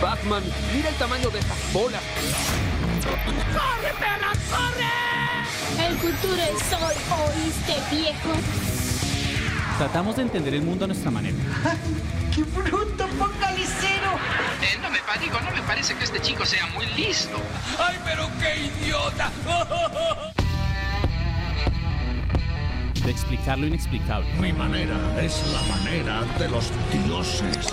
Batman, mira el tamaño de estas bolas. ¡Corre, perra, corre! El futuro es hoy, ¿oíste, viejo? Tratamos de entender el mundo a nuestra manera. ¡Qué bruto, focalicero! Eh, no me digo, no me parece que este chico sea muy listo. ¡Ay, pero qué idiota! De explicar lo inexplicable. Mi manera es la manera de los dioses.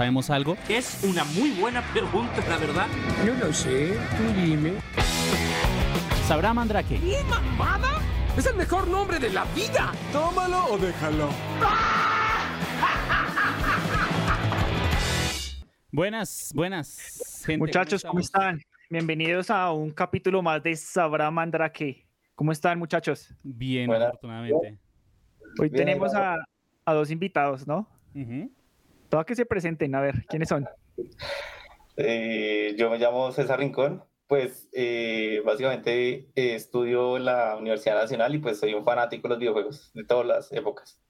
Sabemos algo, Es una muy buena pregunta, la verdad. No lo sé, tú dime. sabrá Mandrake. ¿Y mamada? Es el mejor nombre de la vida. Tómalo o déjalo. Buenas, buenas. Gente, Muchachos, ¿cómo están? Bienvenidos a un capítulo más de Sabrá Mandrake. ¿Cómo están, muchachos? Bien, Buenas. afortunadamente. Hoy Bien, tenemos a, dos invitados, ¿no? Todos que se presenten, a ver, ¿quiénes son? Eh, yo me llamo César Rincón, pues eh, básicamente eh, estudio en la Universidad Nacional y pues soy un fanático de los videojuegos de todas las épocas.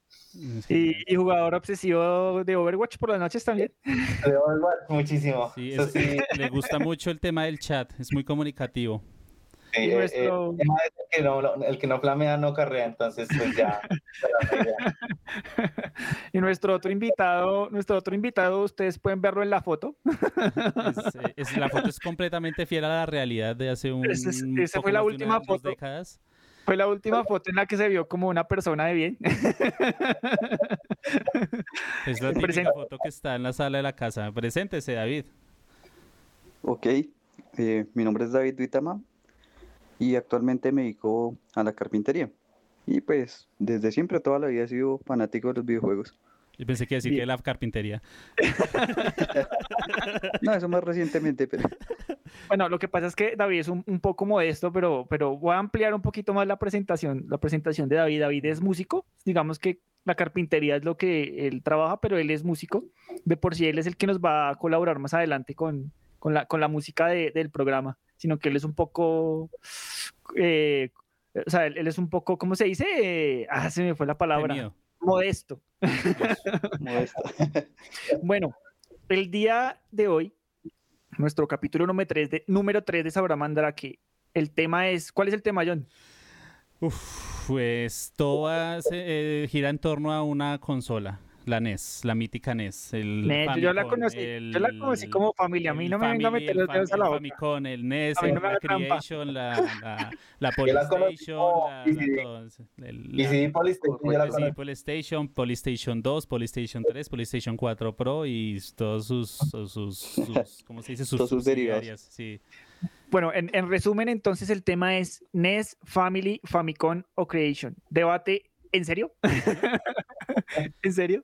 Y, y jugador obsesivo de Overwatch por las noches también. De Overwatch, muchísimo. Sí, Eso es- sí, le gusta mucho el tema del chat, es muy comunicativo. Eh, el, tema es el que no, no- el que no flamea no carrea, entonces pues ya. Y nuestro otro invitado, nuestro otro invitado, ustedes pueden verlo en la foto. Es, eh, es- la foto es completamente fiel a la realidad de hace un. Esa es- esa fue la una- última foto. décadas. Fue la última foto en la que se vio como una persona de bien. Es la típica foto que está en la sala de la casa. Preséntese, David. Ok, eh, mi nombre es David Duitama y actualmente me dedico a la carpintería. Y pues desde siempre, toda la vida he sido fanático de los videojuegos. Yo pensé que decir Bien. que la carpintería. No, eso más recientemente, pero Bueno, lo que pasa es que David es un, un poco modesto, pero, pero voy a ampliar un poquito más la presentación, la presentación de David. David es músico, digamos que la carpintería es lo que él trabaja, pero él es músico. De por sí él es el que nos va a colaborar más adelante con, con, la, con la música de- del programa, sino que él es un poco, eh, o sea, él, él es un poco, ¿cómo se dice? Eh, ah, se me fue la palabra. Temido. Modesto. modesto. Bueno, el día de hoy, nuestro capítulo número 3 de, número 3 de Sabrá Mandrake, el tema es, ¿cuál es el tema, John? Uf, pues todo va- se, eh, gira en torno a una consola, la NES, la mítica NES. El Ne- yo la conocí, yo la conocí como familia, a mí no me venga a Family, meter los dedos a la el boca. Famicom, el NES, no el-. Creation, la, la, la Polystation, la. PlayStation, PlayStation 2, PlayStation 3, PlayStation 4 Pro y todos sus, sus, sus- sus- ¿cómo se dice? Sus, sus derivados. subsidiarias, Sí. Bueno, en, en resumen, entonces el tema es NES, Family, Famicom o Creation. Debate, ¿en serio? ¿En serio?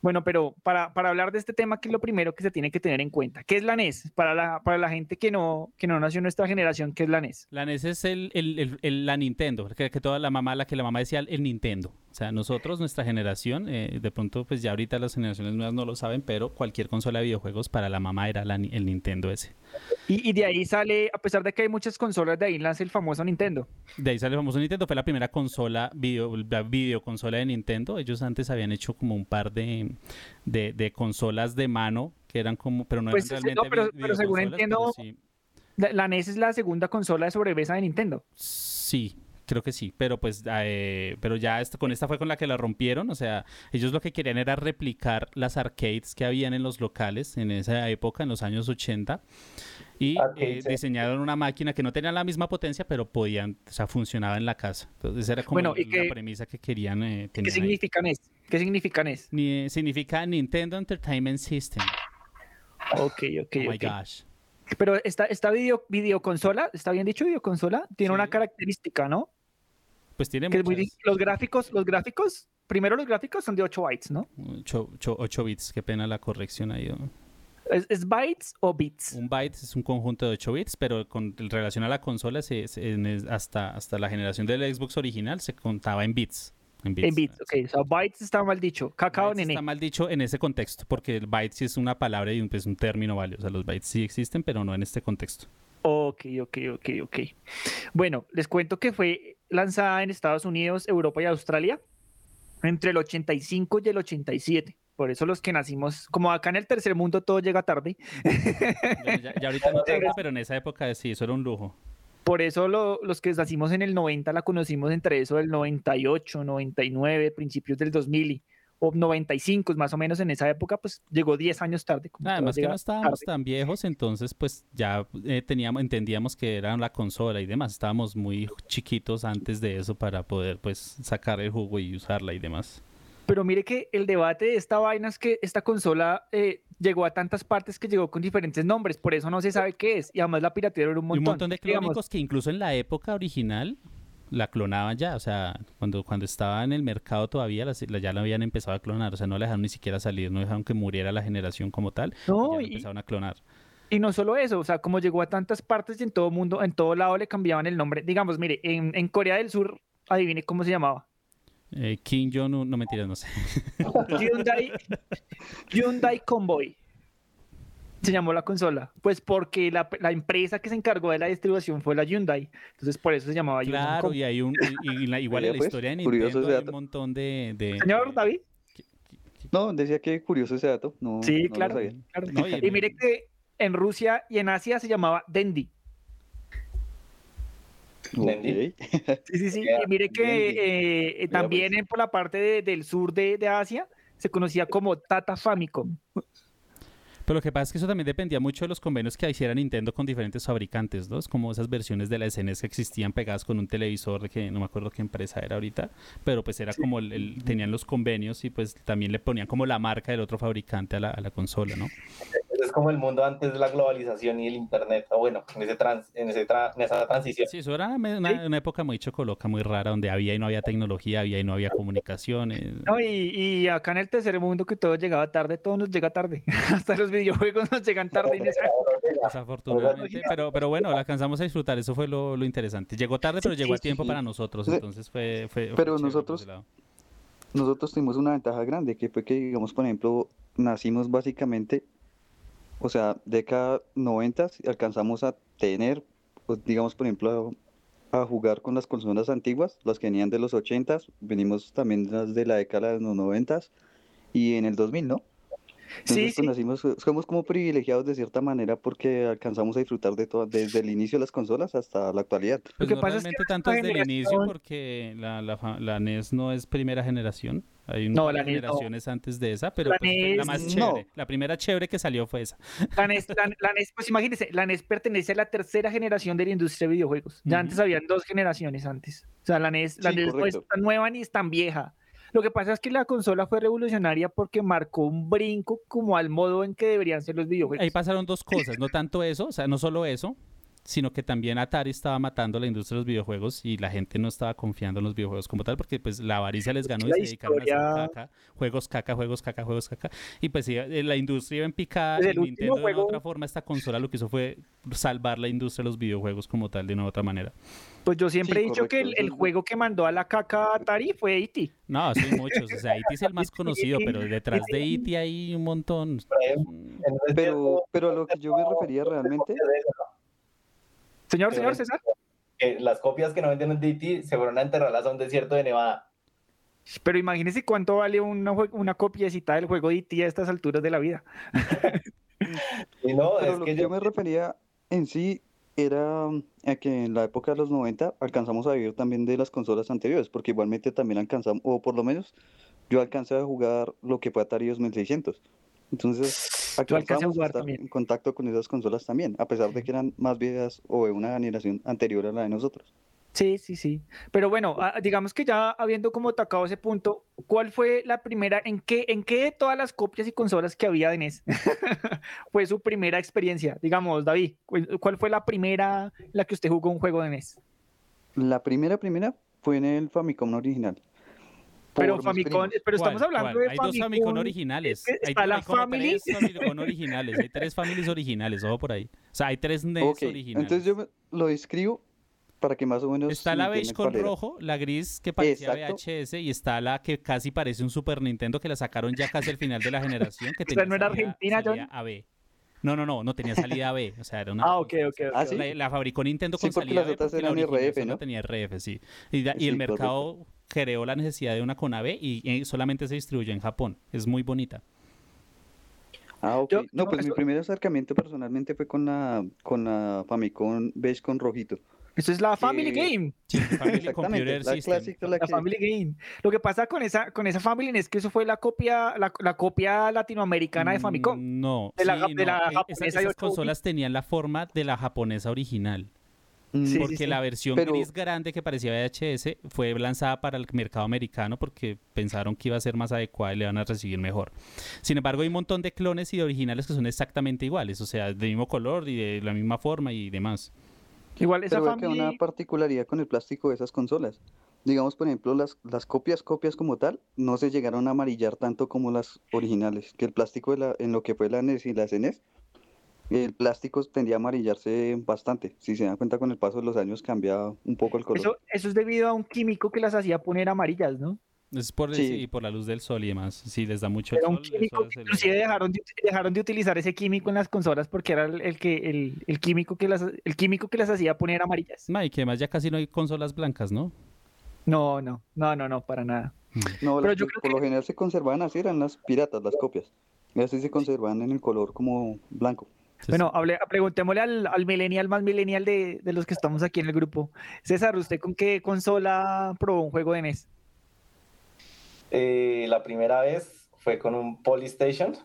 Bueno, pero para, para hablar de este tema, ¿qué es lo primero que se tiene que tener en cuenta? ¿Qué es la NES? Para la, para la gente que no, que no nació en nuestra generación, ¿qué es la NES? La NES es el, el- el- la Nintendo, que, que toda la mamá, la que la mamá decía el Nintendo. O sea, nosotros, nuestra generación, eh, de pronto, pues ya ahorita las generaciones nuevas no lo saben, pero cualquier consola de videojuegos para la mamá era la el Nintendo ese. Y, y de ahí sale, a pesar de que hay muchas consolas, de ahí nace el famoso Nintendo. De ahí sale el famoso Nintendo, fue la primera consola, video, la videoconsola de Nintendo. Ellos antes habían hecho como un par de, de, de consolas de mano, que eran como, pero no Pues, eran realmente no, pero- según entiendo, sí. La, la NES es la segunda consola de sobremesa de Nintendo. Sí, creo que sí, pero pues eh, pero ya esta- con esta fue con la que la rompieron, o sea, ellos lo que querían era replicar las arcades que habían en los locales en esa época, en los años 80, y Arcades, eh, sí. diseñaron una máquina que no tenía la misma potencia, pero podían, o sea, funcionaba en la casa. Entonces era como Bueno, ¿y la qué- premisa que querían eh, ¿Qué tener ahí. significa NES? ¿Qué significa NES? Ni- significa Nintendo Entertainment System. Ok, ok, Oh my ok. gosh. Pero esta, esta video, videoconsola, ¿está bien dicho videoconsola? Tiene una característica, ¿no? Pues tiene Que muy los gráficos, los gráficos, primero los gráficos son de 8 bytes, ¿no? 8, bits, qué pena la corrección ahí. ¿no? ¿Es, bytes o bits? Un byte es un conjunto de 8 bits, pero con relación a la consola, se, hasta, hasta la generación del Xbox original se contaba en bits. En bits, ok. So bytes está mal dicho. Cacao nene. Está mal dicho en ese contexto, porque el byte sí es una palabra y un, pues, un término válido. O sea, los bytes sí existen, pero no en este contexto. Ok, ok, ok, ok. Bueno, les cuento que fue lanzada en Estados Unidos, Europa y Australia entre el 85 y el 87. Por eso los que nacimos, como acá en el tercer mundo todo llega tarde. ya, ahorita no tanto, pero en esa época sí, eso era un lujo. Por eso los que nacimos en el 90 la conocimos entre eso del 98, 99, principios del 2000 o 95 más o menos en esa época, pues llegó 10 años tarde. Además que no estábamos tan viejos, entonces pues ya eh, teníamos, entendíamos que era la consola y demás. Estábamos muy chiquitos antes de eso para poder pues sacar el jugo y usarla y demás. Pero mire que el debate de esta vaina es que esta consola eh, llegó a tantas partes que llegó con diferentes nombres, por eso no se sabe qué es. Y además la piratería era un montón. un montón de clónicos que incluso en la época original la clonaban ya, o sea, cuando, cuando estaba en el mercado todavía ya la habían empezado a clonar, o sea, no la dejaron ni siquiera salir, no dejaron que muriera la generación como tal, no, y, empezaron a clonar. Y no solo eso, o sea, como llegó a tantas partes y en todo mundo, en todo lado le cambiaban el nombre. Digamos, mire, en, en Corea del Sur, adivine cómo se llamaba. Eh, Kim Jong-un, no mentiras, no sé. Hyundai, Hyundai Convoy se llamó la consola? Pues porque la, la, empresa que se encargó de la distribución fue la Hyundai. Entonces por eso se llamaba Hyundai. Claro, y hay un, igual en la pues, historia de Nintendo hay un montón de... de Señor David. No, decía que curioso ese dato. No, sí, claro. claro. y, mire que en Rusia y en Asia se llamaba Dendi. Dendi. Sí, sí, sí. Y mire que eh, también pues. por la parte del sur de, de, Asia se conocía como Tata Famicom. Pero lo que pasa es que eso también dependía mucho de los convenios que hiciera Nintendo con diferentes fabricantes, ¿no? Es como esas versiones de la SNES que existían pegadas con un televisor que no me acuerdo qué empresa era ahorita, pero pues era como el, tenían los convenios y pues también le ponían como la marca del otro fabricante a la, a la consola, ¿no? Es como el mundo antes de la globalización y el internet, o bueno, en, ese trans, en, ese en esa transición. Sí, eso era una, época muy chocoloca, muy rara, donde había y no había tecnología, había y no había comunicaciones. No, y, y acá en el tercer mundo que todo llegaba tarde, todo nos llega tarde. Hasta los videojuegos nos llegan tarde. Desafortunadamente, pero, pero bueno, la alcanzamos a disfrutar, eso fue lo, lo interesante. Llegó tarde, pero llegó a tiempo para nosotros, entonces fue... fue pero nosotros... Nosotros tuvimos una ventaja grande, que fue que, digamos, por ejemplo, nacimos básicamente o sea, década 90 alcanzamos a tener, pues, digamos, por ejemplo, a, jugar con las consolas antiguas, las que venían de los 80, venimos también las de la década de los 90 y en el 2000, ¿no? sí, pues, nacimos, somos como privilegiados de cierta manera porque alcanzamos a disfrutar de todo, desde el inicio de las consolas hasta la actualidad. Pues Lo que pasa es que tanto desde el inicio porque la, la, la NES no es primera generación. Hay unas no, generaciones antes de esa, pero la, pues, más chévere. La primera chévere que salió fue esa. La NES, la, NES, pues imagínense, la NES pertenece a la tercera generación de la industria de videojuegos. Ya antes habían dos generaciones antes. O sea, la NES, la NES no es tan nueva ni es tan vieja. Lo que pasa es que la consola fue revolucionaria porque marcó un brinco como al modo en que deberían ser los videojuegos. Ahí pasaron dos cosas, no tanto eso, o sea, no solo eso, sino que también Atari estaba matando la industria de los videojuegos y la gente no estaba confiando en los videojuegos como tal porque pues la avaricia les ganó y se dedicaron a hacer caca, juegos caca, juegos caca, juegos caca y pues eh, la industria iba en picada pues y Nintendo de otra forma esta consola lo que hizo fue salvar la industria de los videojuegos como tal de una u otra manera. Pues yo siempre he dicho que el, juego que mandó a la caca Atari fue E.T. No, sí, muchos. O sea, E.T. es el más conocido, pero detrás de E.T. hay un montón. Pero, pero a lo que yo me refería realmente Señor, señor César. las copias que no venden en DT se fueron a enterrarlas a un desierto de Nevada. Pero imagínese cuánto vale una, una copiecita del juego DT a estas alturas de la vida. y no, es lo que, yo... me refería en sí era a que en la época de los 90 alcanzamos a vivir también de las consolas anteriores, porque igualmente también alcanzamos, o por lo menos yo alcancé a jugar lo que fue Atari 2600. Entonces, actualizamos estar en contacto con esas consolas también, a pesar de que eran más viejas o de una generación anterior a la de nosotros. Sí, sí, sí. Pero bueno, digamos que ya habiendo como tocado ese punto, ¿cuál fue la primera, en qué, en qué de todas las copias y consolas que había de NES fue su primera experiencia? Digamos, David, ¿cuál fue la primera la que usted jugó un juego de NES? La primera, primera fue en el Famicom original Pero Famicom, pero estamos hablando de Hay dos Famicom originales. Está hay, la hay como Family. tres Famicom originales. Hay tres families originales, ojo por ahí. O sea, hay tres NES Ok, originales. entonces yo lo describo para que más o menos... Está la beige con cuál rojo, la gris que parecía Exacto. VHS y está la que casi parece un Super Nintendo que la sacaron ya casi al final de la generación. Que O sea, tenía ¿no era salida- Argentina, salida John? AB. No, no, no, no tenía salida B. O sea, era una. Ah, ok, ok. Ah, ¿sí? La, la fabricó Nintendo Sí, con porque salida las B otras porque la eran original RF, ¿no? tenía RF, sí. Y, y Sí, el correcto. Creó la necesidad de una con AB y, solamente se distribuyó en Japón. Es muy bonita. Ah, ok. Yo- no, pues mi primer acercamiento personalmente fue con la, con la Famicom beige con rojito. Eso es la Family Game. Sí, Family Exactamente, Computer la System. la La que... Family Game. Lo que pasa con esa, con esa Family es que eso fue la copia, la, la copia latinoamericana de Famicom. Mm, No, De la sí, ja- de no, la japonesa esas, y esas consolas tenían la forma de la japonesa original. Sí, porque sí. la versión Pero- gris grande que parecía VHS fue lanzada para el mercado americano porque pensaron que iba a ser más adecuada y le van a recibir mejor. Sin embargo, hay un montón de clones y de originales que son exactamente iguales, o sea, del mismo color y de la misma forma y demás. Igual esa Pero vea que una particularidad con el plástico de esas consolas. Digamos, por ejemplo, las, las copias, copias como tal, no se llegaron a amarillar tanto como las originales. Que el plástico de la, en lo que fue la NES y la SNES, el plástico tendía a amarillarse bastante. Si se dan cuenta, con el paso de los años cambia un poco el color. Eso, eso es debido a un químico que las hacía poner amarillas, ¿no? Es por, Sí. sí, por la luz del sol y demás. Sí, les da mucho Era un sol, químico, inclusive dejaron de, dejaron de utilizar ese químico en las consolas porque era el, el que el, el químico que las el químico que las hacía poner amarillas. No, y que además ya casi no hay consolas blancas, ¿no? No, no, no, no, no, para nada. No, Pero las yo que creo por que- lo general se conservaban así, eran las piratas, las copias. Y así se conservan en el color como blanco. Bueno, hable, preguntémosle al, al millennial más millennial de, de los que estamos aquí en el grupo. César, ¿usted con qué consola probó un juego de NES? Eh, la primera vez fue con un Polystation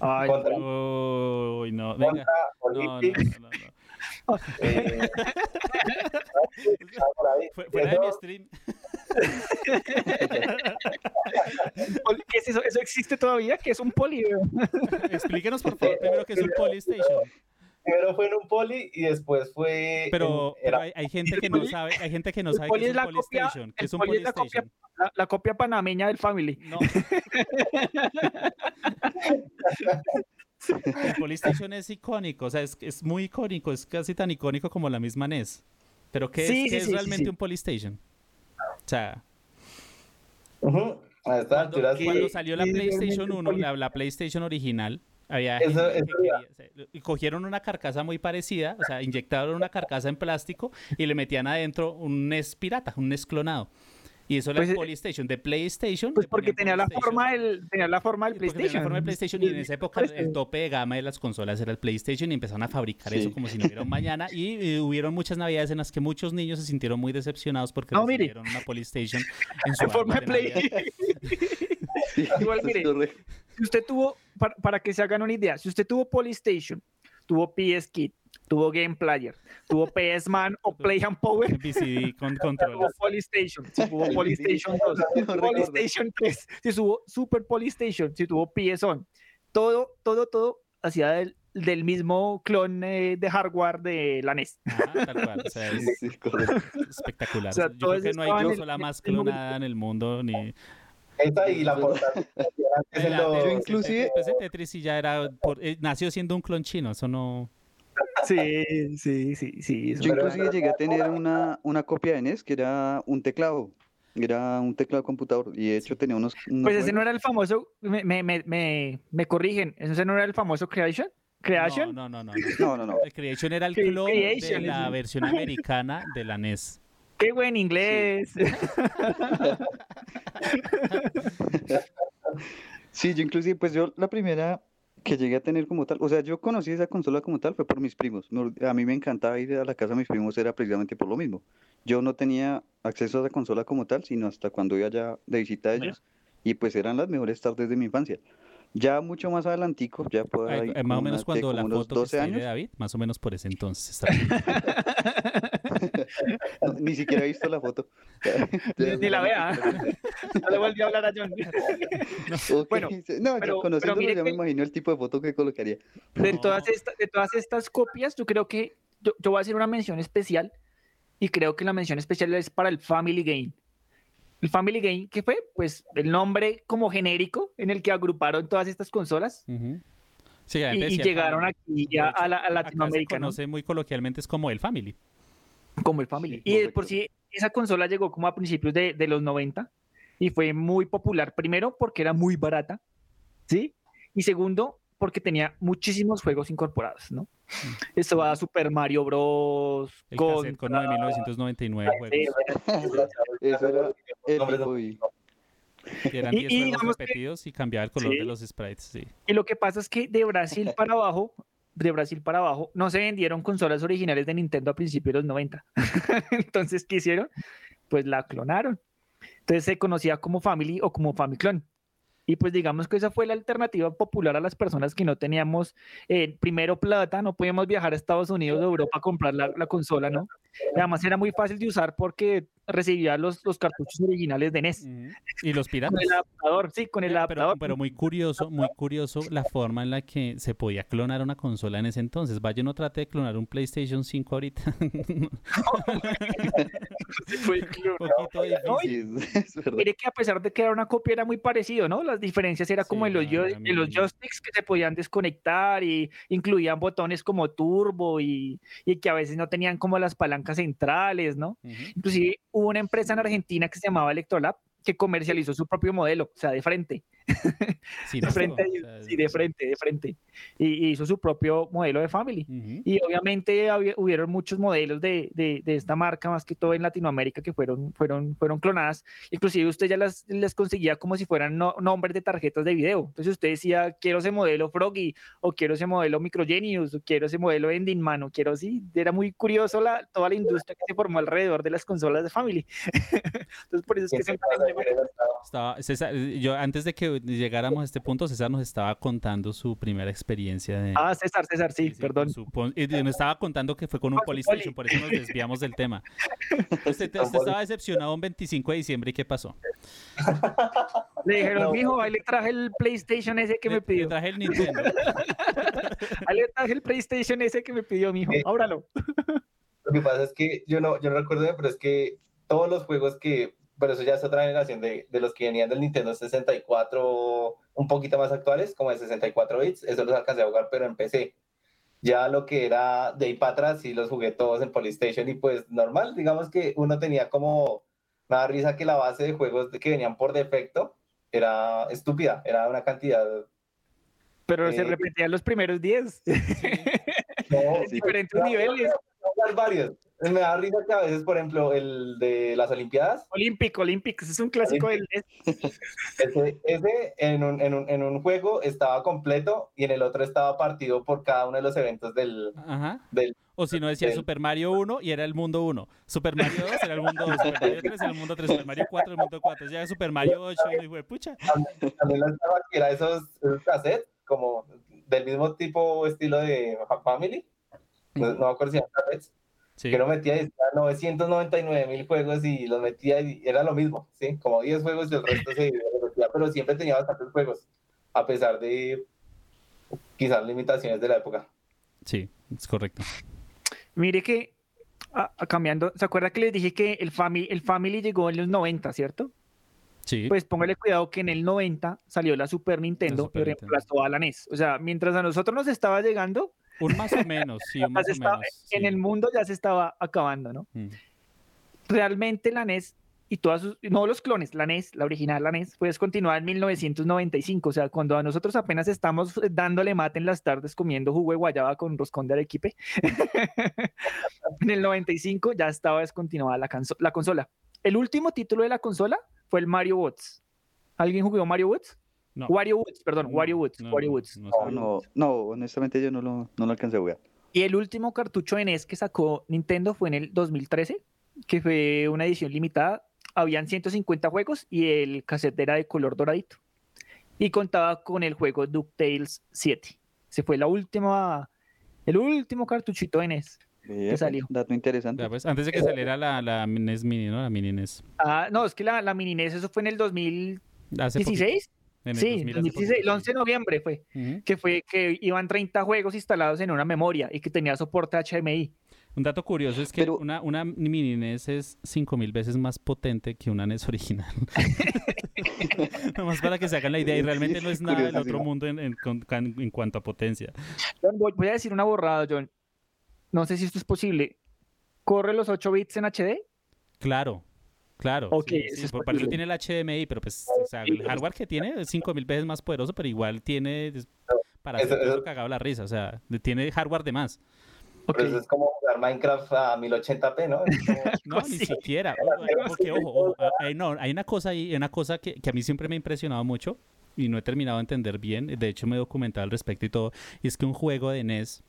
Ay, contra, Uy, no, venga. contra No, no, Olympic. no, no, no. Eh, Fuera de mi Eso- stream. Poli- ¿Qué es eso? ¿Eso existe todavía? ¿Qué es un poli? Explíquenos, por favor, primero qué es un Polystation. Primero fue en un Poly y después fue. Pero, en- pero era- hay, hay gente que no sabe, hay gente que no sabe Poly qué es un la copia- Polystation. ¿Qué el es un Poly es la copia-? La, la copia panameña del Family. No. El Polystation es icónico, o sea, es, es muy icónico, es casi tan icónico como la misma NES. Pero ¿qué Sí, es, qué sí, es sí, sí, realmente sí. un Polystation? O sea, Ujú, A estas alturas. cuando sí. salió la PlayStation realmente 1, Poly- la, la PlayStation original, había Eso- gente que eso quería- o sea, y cogieron una carcasa muy parecida, o sea, inyectaron una carcasa en plástico y le metían adentro un NES pirata, un NES clonado. Y eso era Pues, el eh, Polystation, de PlayStation. Pues porque tenía la PlayStation. forma del, tenía la forma del porque tenía PlayStation. la forma del PlayStation y en esa época el- el tope de gama de las consolas era el PlayStation y empezaron a fabricar Sí. eso como si no hubiera un mañana y, eh, hubieron muchas navidades en las que muchos niños se sintieron muy decepcionados porque No, mire. recibieron una PlayStation en su forma de de Play. Sí, Igual, mire, si usted tuvo, para, para que se hagan una idea, si usted tuvo Polystation, tuvo PS Kit, tuvo Game Player, tuvo PS Man o Play and Power, VCD con tuvo controles. Polystation, si tuvo Polystation 2, si tuvo. Polystation 3, si tuvo Super Polystation, si tuvo PS On, todo, todo, todo hacía del, del mismo clon eh, de hardware de la NES. Ajá, tal cual. O sea, Sí, es sí, espectacular. O sea, Yo creo que no hay el- consola más el mismo clonada en el mundo ni. Esta y la portátil. Yo inclusive- el Tetris ya era. por- eh, nació siendo un clon chino, eso no. Sí, sí, sí, sí. eso Yo inclusive llegué a tener una, una copia de NES que era un teclado. Era un teclado de computador y de hecho tenía unos... unos Pues ese no era el famoso, me, me, me, me, me corrigen, ese no era el famoso Creation. Creation. No, no, no. no. No, no, no. El Creation era el clon de la versión americana de la NES. Qué buen inglés. Sí, yo inclusive, pues yo la primera que llegué a tener como tal, o sea, yo conocí esa consola como tal fue por mis primos. A mí me encantaba ir a la casa de mis primos, era precisamente por lo mismo. Yo no tenía acceso a esa consola como tal, sino hasta cuando iba ya de visita a ellos, y pues eran las mejores tardes de mi infancia. Ya mucho más adelantico, ya Ay, ahí, eh, más o menos cuando la foto que 12 está ahí de David, más o menos por ese entonces. está ni siquiera he visto la foto. Ni, ni la vea. No le volví a hablar a John. Ok, Bueno, no, yo pero- pero conociéndolo mire ya me que- imagino el tipo de foto que colocaría. De No. todas, estas, de todas estas copias, yo creo que yo, yo voy a hacer una mención especial y creo que la mención especial es para el Family Game. El Family Game, ¿qué fue? Pues el nombre como genérico en el que agruparon todas estas consolas. Sí, y, y llegaron aquí ya a, la, a Latinoamérica. Se conoce muy coloquialmente es como el Family. Como el Family. y de por sí, esa consola llegó como a principios de, de, los 90 y fue muy popular. Primero, porque era muy barata, ¿sí? Y segundo, porque tenía muchísimos juegos incorporados, ¿no? Esto va a Super Mario Bros. El con, con 9.999 juegos. Eso era y... Eran 10 y, juegos repetidos que, y cambiaba el color sí. de los sprites, sí. Y lo que pasa es que de Brasil para abajo, de Brasil para abajo, no se vendieron consolas originales de Nintendo a principios de los 90. Entonces, ¿qué hicieron? Pues la clonaron. Entonces se conocía como Family o como Famiclone. Y pues digamos que esa fue la alternativa popular a las personas que no teníamos eh, primero plata, no podíamos viajar a Estados Unidos o Europa a comprar la, la, consola, ¿no? Y además era muy fácil de usar porque recibía los, los cartuchos originales de NES. Y los piratas. Con el adaptador, sí, con el pero, adaptador. Pero, muy curioso, muy curioso la forma en la que se podía clonar una consola en ese entonces. Vaya, no trate de clonar un PlayStation 5 ahorita. fue un poquito difícil. No, mire que a pesar de que era una copia era muy parecido, ¿no? Las diferencias era como en, los, yo, en los joysticks que se podían desconectar y incluían botones como turbo y, y que a veces no tenían como las palancas centrales, ¿no? Uh -huh. Inclusive hubo una empresa en Argentina que se llamaba Electrolab que comercializó su propio modelo, o sea, de frente. Sí, de frente, o sea, sí, de frente, de frente. Y, y, hizo su propio modelo de Family. Uh -huh. Y obviamente había, hubieron muchos modelos de, de, de, esta marca, más que todo en Latinoamérica, que fueron, fueron, fueron clonadas. Inclusive usted ya las, les conseguía como si fueran no, nombres de tarjetas de video. Entonces usted decía, quiero ese modelo Froggy, o quiero ese modelo Microgenius, o quiero ese modelo Ending Man, o quiero sí. Era muy curioso la, toda la industria que se formó alrededor de las consolas de Family. Entonces por eso es que se estaba, César, yo antes de que llegáramos a este punto, César nos estaba contando su primera experiencia de... Ah, César, César, sí, sí perdón. Su, y nos estaba contando que fue con un Polystation, por eso nos desviamos del tema. Usted, usted estaba decepcionado un 25 de diciembre y ¿qué pasó? Le dijeron, no. mijo, ahí le traje el PlayStation ese que le, me pidió. Le traje el Nintendo. ahí le traje el PlayStation ese que me pidió, mijo, Eh, ábralo. Lo que pasa es que yo no, yo no recuerdo pero es que todos los juegos que pero eso ya es otra generación de, de, los que venían del Nintendo 64 un poquito más actuales, como de 64 bits, eso los alcancé a jugar, pero en PC. Ya lo que era de ahí para atrás, sí los jugué todos en Polystation y pues normal, digamos que uno tenía como, nada risa que la base de juegos que venían por defecto era estúpida, era una cantidad... Pero eh, se repetían los primeros 10. No, diferentes niveles. Varios. Me da risa que a veces, por ejemplo, el de las Olimpiadas. Olímpico, Olympics, es un clásico del. Ese, ese en, un, en, un, en, un, juego estaba completo y en el otro estaba partido por cada uno de los eventos del. Ajá. del o si no decía del... Super Mario 1 y era el mundo 1. Super Mario 2 era el mundo 2. Super Mario 3 era el mundo 3. Super Mario 4 el mundo 4. Ya Super Mario 8 y fue pucha. También estaba que era esos, esos cassettes como del mismo tipo estilo de Family. No, no me acuerdo si eran cassettes Sí. que no metía 999 mil juegos y los metía y era lo mismo, ¿sí? Como 10 juegos y el resto se metía, pero siempre tenía bastantes juegos, a pesar de quizás limitaciones de la época. Sí, es correcto. Mire que, a, a cambiando, ¿se acuerda que les dije que el Family, el Family llegó en los 90, ¿cierto? Sí. Pues póngale cuidado que en el 90 salió la Super Nintendo la Super y reemplazó a la NES. O sea, mientras a nosotros nos estaba llegando, un más o menos, sí, un más estaba, o menos. En sí. el mundo ya se estaba acabando, ¿no? Mm. Realmente la NES y todas sus, no los clones, la NES, la original, la NES, pues continuar en 1995, o sea, cuando a nosotros apenas estamos dándole mate en las tardes comiendo jugo de guayaba con roscón de arequipe, en el 95 ya estaba descontinuada la, la consola. El último título de la consola fue el Mario Woods. ¿Alguien jugó Mario Woods? No. Wario Woods, perdón, no, Wario Woods, no, Wario Woods. No, no, no, honestamente yo no lo, no lo alcancé a jugar. Y el último cartucho de NES que sacó Nintendo fue en el 2013, que fue una edición limitada. Habían 150 juegos y el cassette era de color doradito. Y contaba con el juego DuckTales 7. Se fue la última, el último cartuchito de NES. Bien, que salió. Dato interesante. Ya, pues, antes de que saliera la, la, NES Mini, ¿no? La Mini NES. Ah, no, es que la, la Mini NES, eso fue en el 2016. En el sí, 2000, 2016, el 11 de noviembre fue, uh -huh. que fue que iban 30 juegos instalados en una memoria y que tenía soporte HDMI. Un dato curioso es que una, una mini NES es 5000 veces más potente que una NES original. Nomás para que se hagan la idea y realmente no es nada del otro mundo en, en, en cuanto a potencia. voy a decir una borrada, John. No sé si esto es posible. ¿Corre los 8 bits en HD? Claro, Claro, okay, sí, por, eso tiene el HDMI, pero pues o sea, el hardware que tiene es 5000 veces más poderoso, pero igual tiene para hacer eso cagado la risa, o sea, tiene hardware de más. Okay. Eso es como jugar Minecraft a 1080p, ¿no? no, ni siquiera. Porque, ojo, hay, no, hay una cosa ahí, una cosa que, que a mí siempre me ha impresionado mucho y no he terminado de entender bien. De hecho, me he documentado al respecto y todo. Y es que un juego de NES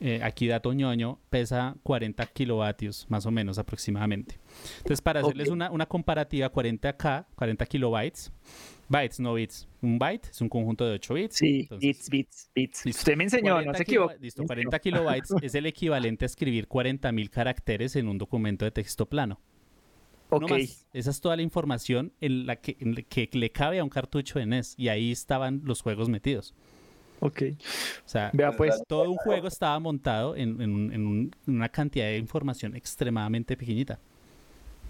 eh, aquí dato ñoño, pesa 40 kilovatios, más o menos aproximadamente. Entonces, para hacerles una, una, comparativa, 40K, 40 kilobytes, bytes, no bits. Un byte es un conjunto de 8 bits. Sí, bits, bits, bits. Usted me enseñó, no se equivoca. Listo, 40 kilobytes es el equivalente a escribir 40.000 caracteres en un documento de texto plano. Okay. Esa es toda la información en la que, en la que le cabe a un cartucho de NES y ahí estaban los juegos metidos. Ok. O sea, pues, todo un juego estaba montado en, una cantidad de información extremadamente pequeñita.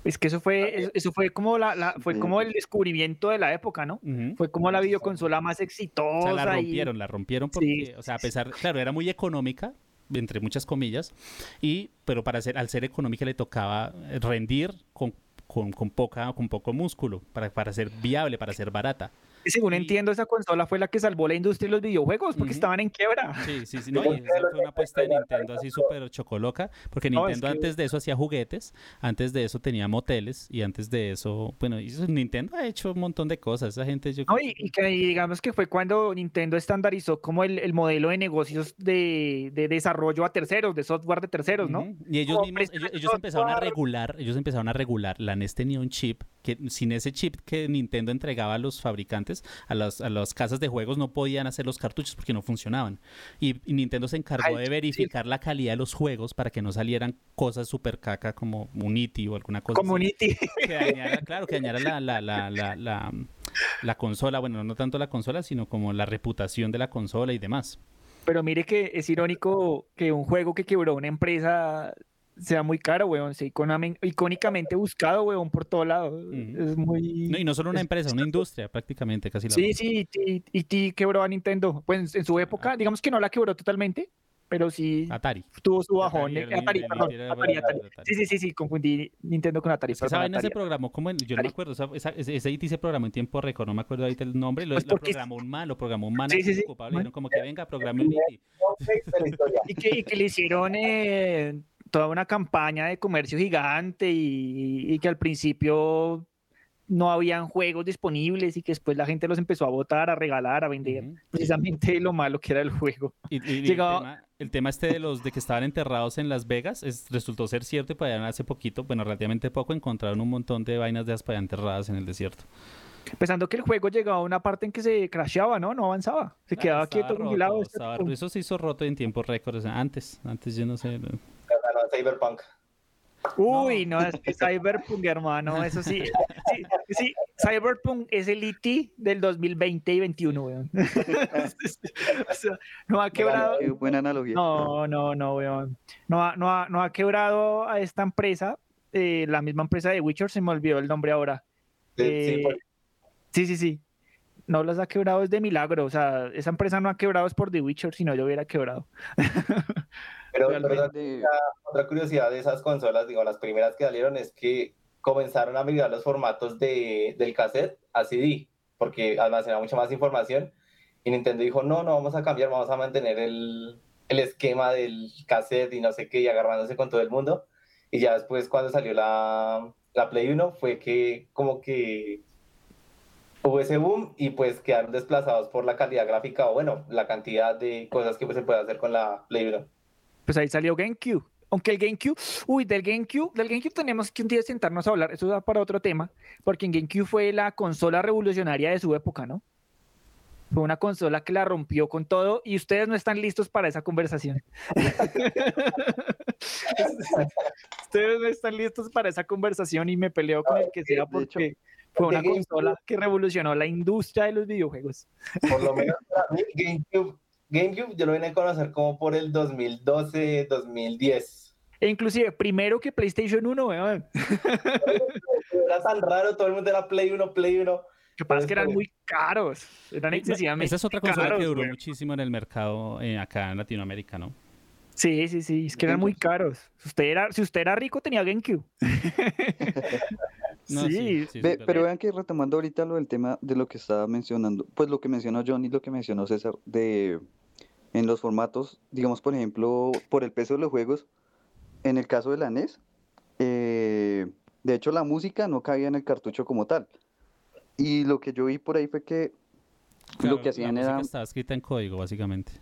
Es que eso fue, eso fue como la, fue como el descubrimiento de la época, ¿no? Fue como la videoconsola más exitosa. O sea, la rompieron, la rompieron porque, o sea, a pesar, claro, era muy económica, entre muchas comillas, y, pero para ser, al ser económica le tocaba rendir con, con, poca, con poco músculo, para, para ser viable, para ser barata según entiendo, esa consola fue la que salvó la industria de los videojuegos porque estaban en quiebra. Sí, sí, sí. No, y esa fue una apuesta de Nintendo así súper chocoloca, porque Nintendo antes de eso hacía juguetes, antes de eso tenía moteles y antes de eso, bueno, Nintendo ha hecho un montón de cosas. Esa gente yo no, y, que digamos que fue cuando Nintendo estandarizó como el, el modelo de negocios de, de, desarrollo a terceros, de software de terceros, ¿no? Y ellos mismos, ellos, empezaron a regular, ellos empezaron a regular, la NES tenía un chip, que sin ese chip que Nintendo entregaba a los fabricantes, a las, a las casas de juegos no podían hacer los cartuchos porque no funcionaban. Y, Nintendo se encargó de verificar la calidad de los juegos para que no salieran cosas super caca como Unity o alguna cosa. Como Unity. Que dañara, claro, que dañara la, la, la, la, la consola, bueno, no tanto la consola, sino como la reputación de la consola y demás. Pero mire que es irónico que un juego que quebró una empresa sea muy caro, weón, sea icónicamente buscado, weón, por todo lado. Es muy... No, y no solo una empresa, una industria prácticamente, casi la Sí, sí, y, ti quebró a Nintendo. Pues en su época, ah. digamos que no la quebró totalmente, pero sí Atari. tuvo su bajón. Atari, Atari, perdón, Atari, Atari, Sí, sí, sí, sí, confundí Nintendo con Atari. Esa vaina se programó como en, yo no me acuerdo, esa, ese IT se programó en tiempo récord, no me acuerdo ahorita el nombre, lo, pues lo programó un man, lo programó un man sí, sí, sí. ocupado, como que venga, programe un IT. y, que, y que le hicieron... Eh, toda una campaña de comercio gigante y, que al principio no habían juegos disponibles y que después la gente los empezó a votar, a regalar, a vender, precisamente lo malo que era el juego. Y, el, tema, este de los de que estaban enterrados en Las Vegas es, resultó ser cierto y para hace poquito, bueno, relativamente poco, encontraron un montón de vainas de aspa enterradas en el desierto. Pensando que el juego llegaba a una parte en que se crasheaba, ¿no? No avanzaba. Se quedaba quieto, congelado. eso se hizo roto en tiempo récord. antes, antes yo no sé. Cyberpunk. Uy, no, es que Cyberpunk, hermano, eso sí, sí, Cyberpunk es el IT del 2020 y 2021, weón. no ha quebrado. buena analogía. No, no, no, weón. No ha, no ha, no ha quebrado a esta empresa, eh, la misma empresa de Witcher, se me olvidó el nombre ahora. Eh, sí, sí, sí. No las ha quebrado es de milagro, o sea, esa empresa no ha quebrado es por The Witcher, si no yo hubiera quebrado. Pero, otra curiosidad de esas consolas, digo, las primeras que salieron es que comenzaron a migrar los formatos de, del cassette a CD, porque almacenaba mucha más información. Y Nintendo dijo, no, no vamos a cambiar, vamos a mantener el, el esquema del cassette y no sé qué, y agarrándose con todo el mundo. Y ya después, cuando salió la, la Play 1, fue que como que hubo ese boom y pues quedaron desplazados por la calidad gráfica o bueno, la cantidad de cosas que pues, se puede hacer con la Play 1 pues ahí salió GameCube. Aunque el GameCube, uy, del GameCube, del GameCube tenemos que un día sentarnos a hablar, eso da para otro tema, porque en GameCube fue la consola revolucionaria de su época, ¿no? Fue una consola que la rompió con todo y ustedes no están listos para esa conversación. ustedes no están listos para esa conversación y me peleo con el que sea porque fue una consola que revolucionó la industria de los videojuegos. Por lo menos para mí, GameCube GameCube yo lo vine a conocer como por el 2012, 2010. E inclusive primero que PlayStation 1, weón. Era tan raro, todo el mundo era Play 1, Play 1. que pasa es que eran muy caros. Eran excesivamente Esa es otra consola caros, que duró weón. muchísimo en el mercado eh, acá en Latinoamérica, ¿no? Sí, sí, sí, es que eran muy caros. Si usted era, si usted era rico, tenía GameCube. No, sí, sí, sí, Ve- pero vean que retomando ahorita lo del tema de lo que estaba mencionando, pues lo que mencionó John y lo que mencionó César, de en los formatos, digamos, por ejemplo, por el peso de los juegos, en el caso de la NES, eh, de hecho la música no cabía en el cartucho como tal. Y lo que yo vi por ahí fue que Claro, lo que la hacían música era... estaba escrita en código, básicamente.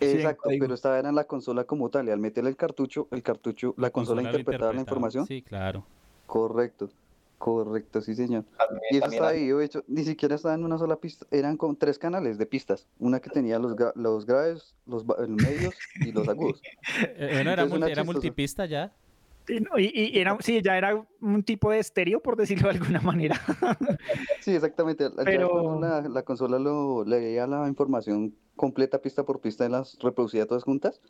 en Exacto, pero estaba era en la consola como tal, y al meterle el cartucho, el cartucho, la, consola, lo interpretaba la información. Sí, claro. Correcto, correcto, sí señor. También- Y eso estaba dividido, de hecho, ni siquiera estaba en una sola pista, eran con tres canales de pistas, una que tenía los, gra- los graves, los, los medios y los agudos. Eh, bueno, era, multi- era multipista ya. Y, y- y era, sí, ya era un tipo de estéreo, por decirlo de alguna manera. Sí, exactamente. Pero- la, la consola lo leía la información completa pista por pista y las reproducía todas juntas.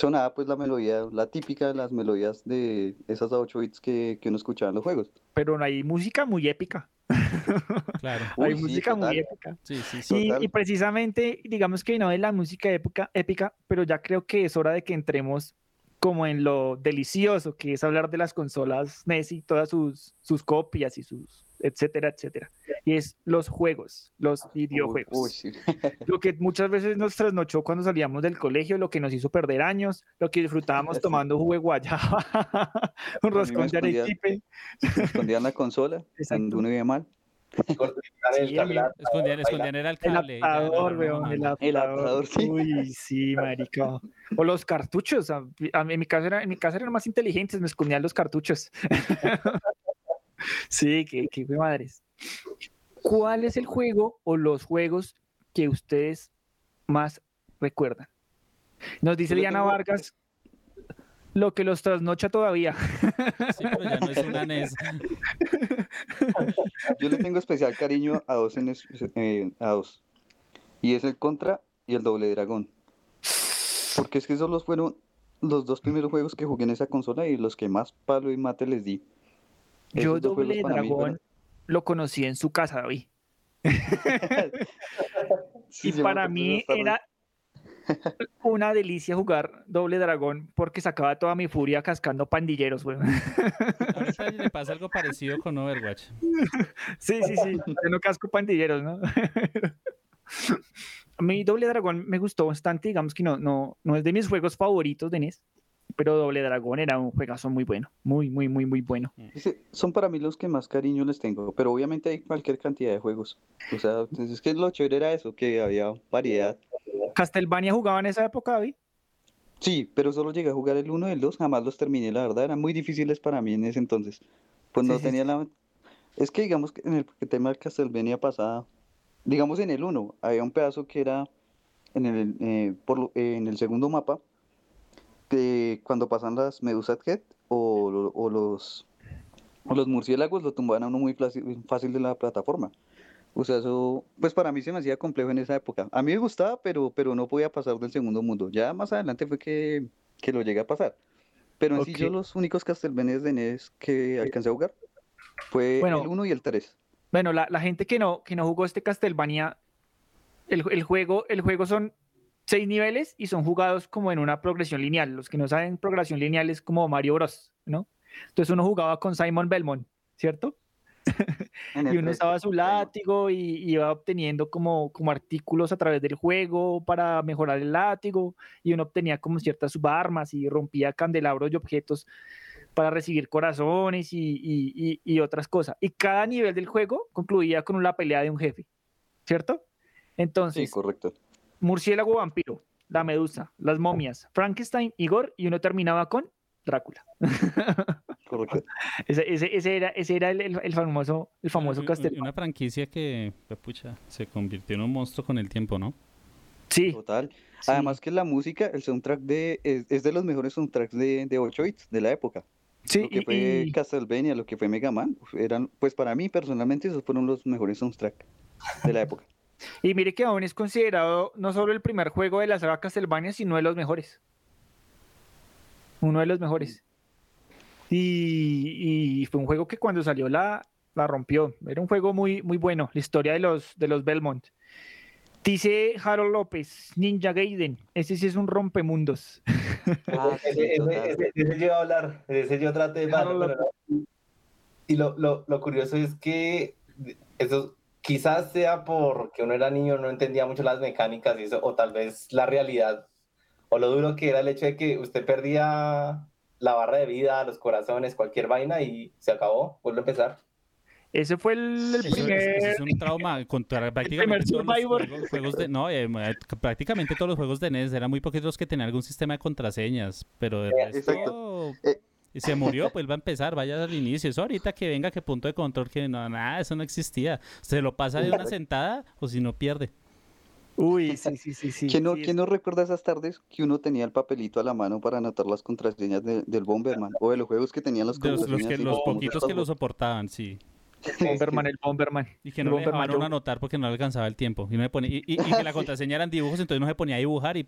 Sonaba pues la melodía, la típica de las melodías de esas a 8 bits que, que uno escuchaba en los juegos. Pero no hay música muy épica. Claro. hay Uy, sí, música muy épica. Sí, sí, sí. Y, y precisamente, digamos que no de la música épica, épica, pero ya creo que es hora de que entremos como en lo delicioso, que es hablar de las consolas NES y todas sus, sus copias y sus etcétera, etcétera. Y es los juegos, los videojuegos. uy, sí. Lo que muchas veces nos trasnochó cuando salíamos del colegio, lo que nos hizo perder años, lo que disfrutábamos Sí. tomando jugo de guayaba, un roscón de arequipe. Escondían la consola cuando uno iba mal. el Sí, Escondían, escondían era el El cable. ya, adaptador, weón, el. El adaptador, sí. Uy, sí, marica. O los cartuchos. a- a mí- en, mi casa era, en mi casa eran más inteligentes, me escondían los cartuchos. sí, qué, qué madres. ¿Cuál es el juego o los juegos que ustedes más recuerdan? Nos dice Yo tengo- Vargas lo que los trasnocha todavía. Sí, pero ya no es una E NES. Yo le tengo especial cariño a dos, en es- eh, a dos. Y es el Contra y el Doble Dragón. Porque es que esos los fueron los dos primeros juegos que jugué en esa consola y los que más palo y mate les di. Yo Esos Doble mí Dragón lo conocí en su casa, David. Sí, y para mí era una delicia jugar doble dragón porque sacaba toda mi furia cascando pandilleros, weón. Ahorita le pasa algo parecido con Overwatch. Sí, sí, sí. Yo no casco pandilleros, ¿no? A mí Doble Dragón me gustó bastante, digamos que no, no, no es de mis juegos favoritos de NES, pero Doble Dragón era un juegazo muy bueno, muy, muy, muy, muy bueno. Dice, son para mí los que más cariño les tengo, pero obviamente hay cualquier cantidad de juegos. O sea, es que lo chévere era eso, que había variedad. ¿Castlevania jugaba en esa época, David? Sí, pero solo llegué a jugar el 1 y el 2, jamás los terminé, la verdad, eran muy difíciles para mí en ese entonces. Pues Sí, no sí, tenía la... Es que digamos que en el tema del Castlevania pasada, digamos en el 1, había un pedazo que era en el, eh, por eh, en el segundo mapa, de cuando pasan las Medusa Head o, o los, o los murciélagos, lo tumbaban a uno muy fácil, de la plataforma. O sea, eso, pues para mí se me hacía complejo en esa época. A mí me gustaba, pero, pero no podía pasar del segundo mundo. Ya más adelante fue que, que lo llegué a pasar. Pero en sí yo los únicos Castlevanias de NES que alcancé a jugar fue Bueno. el 1 y el 3. Bueno, la, la gente que no, que no jugó este Castlevania, el, el juego, el juego son seis niveles y son jugados como en una progresión lineal. Los que no saben progresión lineal es como Mario Bros, ¿no? Entonces uno jugaba con Simon Belmont, ¿cierto? Y uno 3, usaba su látigo y y iba obteniendo como, como artículos a través del juego para mejorar el látigo y uno obtenía como ciertas subarmas y rompía candelabros y objetos para recibir corazones y, y- y- otras cosas. Y cada nivel del juego concluía con una pelea de un jefe, ¿cierto? Sí, Entonces, correcto. Murciélago vampiro, la medusa, las momias, Frankenstein, Igor y uno terminaba con Drácula. correcto. Ese, ese- ese era, ese era el, el- el famoso, el famoso Castlevania. Una franquicia que, pucha, se convirtió en un monstruo con el tiempo, ¿no? Sí, Total. sí. Además que la música, el soundtrack de, es, es de los mejores soundtracks de, de 8 bits de la época. Sí, lo que y- fue y- Castlevania, lo que fue Mega Man, eran, pues para mí personalmente esos fueron los mejores soundtracks de la época. Y mire que aún es considerado no solo el primer juego de la saga Castlevania, sino de los mejores. Uno de los mejores. Y, y fue un juego que cuando salió la, la rompió. Era un juego muy, muy bueno. La historia de los, de los Belmont. Dice Harold López, Ninja Gaiden. Ese sí es un rompemundos. Ah, ese, ese, ese, yo iba a hablar, ese yo traté de pero no. Y lo, lo, lo, curioso es que eso quizás sea porque uno era niño, no entendía mucho las mecánicas y eso, o tal vez la realidad, o lo duro que era el hecho de que usted perdía la barra de vida, los corazones, cualquier vaina y se acabó, vuelve a empezar. Ese fue el, el primer... Es, es, un trauma contra prácticamente todos los juegos, juegos, de... No, eh, prácticamente todos los juegos de NES eran muy poquitos los que tenían algún sistema de contraseñas, pero de resto... Eh, se murió, pues va a empezar, vaya al inicio. Eso ahorita que venga, que punto de control, que no, nada, eso no existía. Se lo pasa de una sentada o si no pierde. Uy, sí, sí, sí, sí. ¿Quién no, sí, ¿quién no recuerda esas tardes que uno tenía el papelito a la mano para anotar las contraseñas de, del Bomberman? O de los juegos que tenían las de los, contraseñas. los, que, los poquitos que lo soportaban, sí. Bomberman, el Bomberman. Y que no le dejaban uno anotar porque no le alcanzaba el tiempo. Y, no me ponía, y, y, y que la contraseña eran dibujos, entonces no se ponía a dibujar y...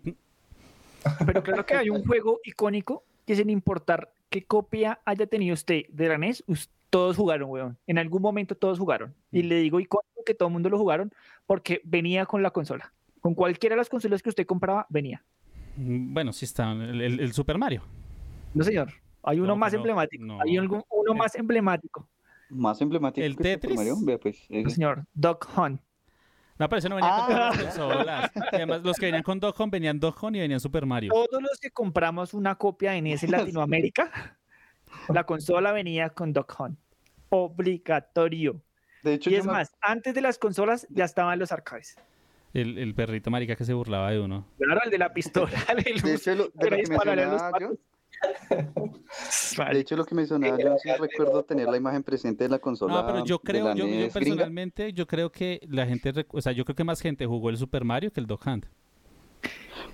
Pero claro que hay un juego icónico que sin importar qué copia haya tenido usted de la NES, todos jugaron, weón. En algún momento todos jugaron. Y le digo icónico que todo el mundo lo jugaron porque venía con la consola. Con cualquiera de las consolas que usted compraba, venía. Bueno, sí está. El, el, el Super Mario. No, señor. Hay uno no, más no, emblemático. No. Hay algún, uno más emblemático. Más emblemático. El Tetris. Mario? Vea, pues, no, señor. Duck Hunt. No, pero eso no venía ah. con todas las consolas. Y además, los que venían con Duck Hunt venían Hunt y venían Super Mario. Todos los que compramos una copia de NES en Latinoamérica, la consola venía con Duck Hunt. Obligatorio. De hecho, y es más, me... antes de las consolas ya estaban los arcades. El, el, perrito marica que se burlaba de uno. Claro, el de la pistola. De, de hecho, lo, de lo que mencionaba yo, de hecho, lo que mencionaba yo sí recuerdo tener la imagen presente de la consola. No, pero yo creo, yo, E yo, personalmente, gringa. yo creo que la gente, o sea, yo creo que más gente jugó el Super Mario que el Dog Hunt.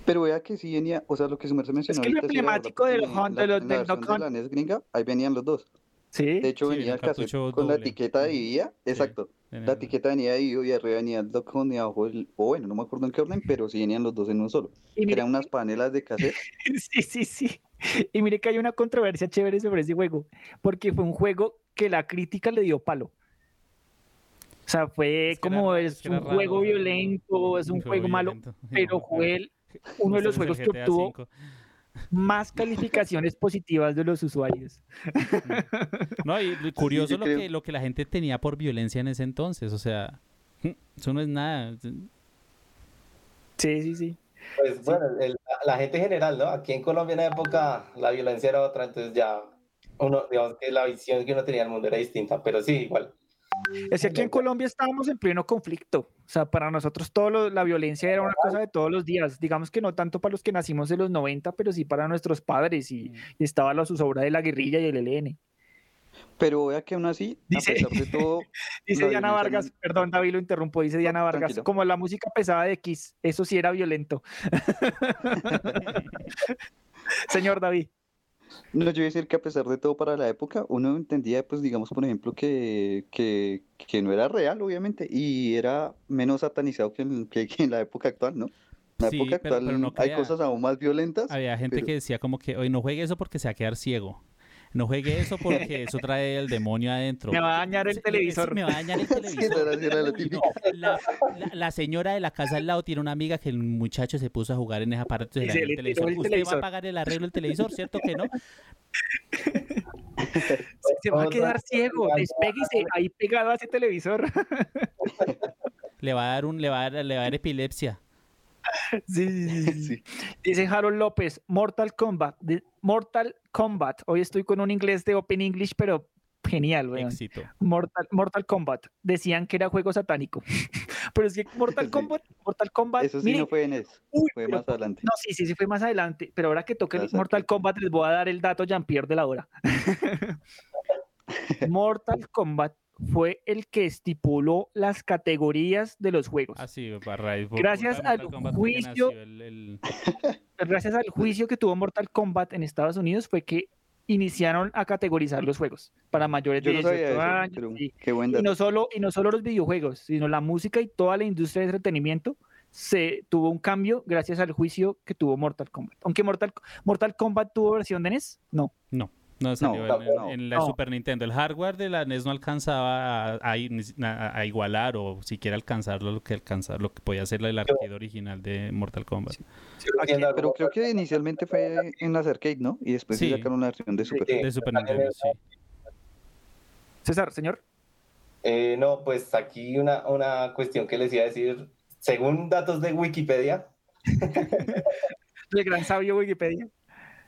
Pero vea que sí venía, o sea, lo que se me mencionó. Es que lo emblemático del Hunt, de los del Dog Hunt. De la NES gringa, ahí venían los dos. Sí. De hecho, sí, venía casi con doble. la etiqueta de IA, exacto. Sí, la etiqueta venía de IO y arriba venía el Dog Hunt y abajo el, o bueno, no me acuerdo en qué orden, pero sí venían los dos en uno solo. Y Eran unas panelas de cassette. sí, sí, sí. Y mire que hay una controversia chévere sobre ese juego, porque fue un juego que la crítica le dio palo. O sea, fue es como era, es, es un raro, juego violento, es un, un juego, juego malo, pero fue el, uno de los juegos que obtuvo 5. más calificaciones positivas de los usuarios. No, y curioso lo que, lo que la gente tenía por violencia en ese entonces, o sea, eso no es nada. Sí, sí, sí. Pues bueno, el, la gente en general, ¿no? Aquí en Colombia en la época la violencia era otra, entonces ya uno, digamos que la visión que uno tenía del mundo era distinta, pero sí, igual. Es que aquí en Colombia estábamos en pleno conflicto. O sea, para nosotros todo lo, la violencia era una cosa de todos los días. Digamos que no tanto para los que nacimos en los 90, pero sí para nuestros padres. Y, y estaba la zozobra de la guerrilla y el ELN. Pero vea que aún así, dice, a pesar de todo. dice Diana Vargas, perdón David, lo interrumpo, dice Diana Vargas, Tranquilo. como la música pesada de X, eso sí era violento. Señor David. No, yo iba a decir que a pesar de todo para la época, uno entendía, pues digamos, por ejemplo, que, que, que no era real, obviamente, y era menos satanizado que en, que, que en la época actual, ¿no? En la sí, época pero, actual pero no hay cosas aún más violentas. Había gente pero... que decía como que, oye, no juegue eso porque se va a quedar ciego. No juegue eso porque eso trae el demonio adentro. Me va a dañar el televisor. Me va a dañar el televisor. La, la, la, señora de la casa al lado tiene una amiga que el muchacho se puso a jugar en esa parte del el televisor. El Usted televisor. va a pagar el arreglo del televisor, ¿cierto que no? se va a quedar ciego. Despéguese ahí pegado a ese televisor. le va a dar un, le va a dar, le va a dar epilepsia. Sí, sí, sí, sí. Dice Harold López, Mortal Kombat, Mortal Kombat. Hoy estoy con un inglés de Open English, pero genial, weón. Éxito. Mortal, Mortal Kombat. Decían que era juego satánico. pero es que Mortal sí. Kombat, Mortal Kombat. Eso sí mire, no fue en eso. Uy, fue pero, más adelante. No, sí, sí, sí fue más adelante. Pero ahora que toque el Mortal Kombat, les voy a dar el dato Jean-Pierre de la hora. Mortal Kombat fue el que estipuló las categorías de los juegos. Ah, sí, raíz, gracias al juicio, el, el... gracias al juicio que tuvo Mortal Kombat en Estados Unidos fue que iniciaron a categorizar los juegos para mayores Yo de no 18 años. Sí. Qué buen y, no solo, y no solo los videojuegos, sino la música y toda la industria de entretenimiento se tuvo un cambio gracias al juicio que tuvo Mortal Kombat. Aunque Mortal, Mortal Kombat tuvo versión de NES, no. No. No salió No, en, no, en la no. Super Nintendo. El hardware de la NES no alcanzaba a, igualar o siquiera alcanzar lo que alcanzar lo que podía hacer el arcade original de Mortal Kombat. Sí, algo. Pero creo que inicialmente fue en las arcade, ¿no? Y después sí Sí. sacaron una versión de Super. Sí. De Super Nintendo, sí. César, señor. Eh, no, pues aquí una, una cuestión que les iba a decir. Según datos de Wikipedia, El gran sabio Wikipedia.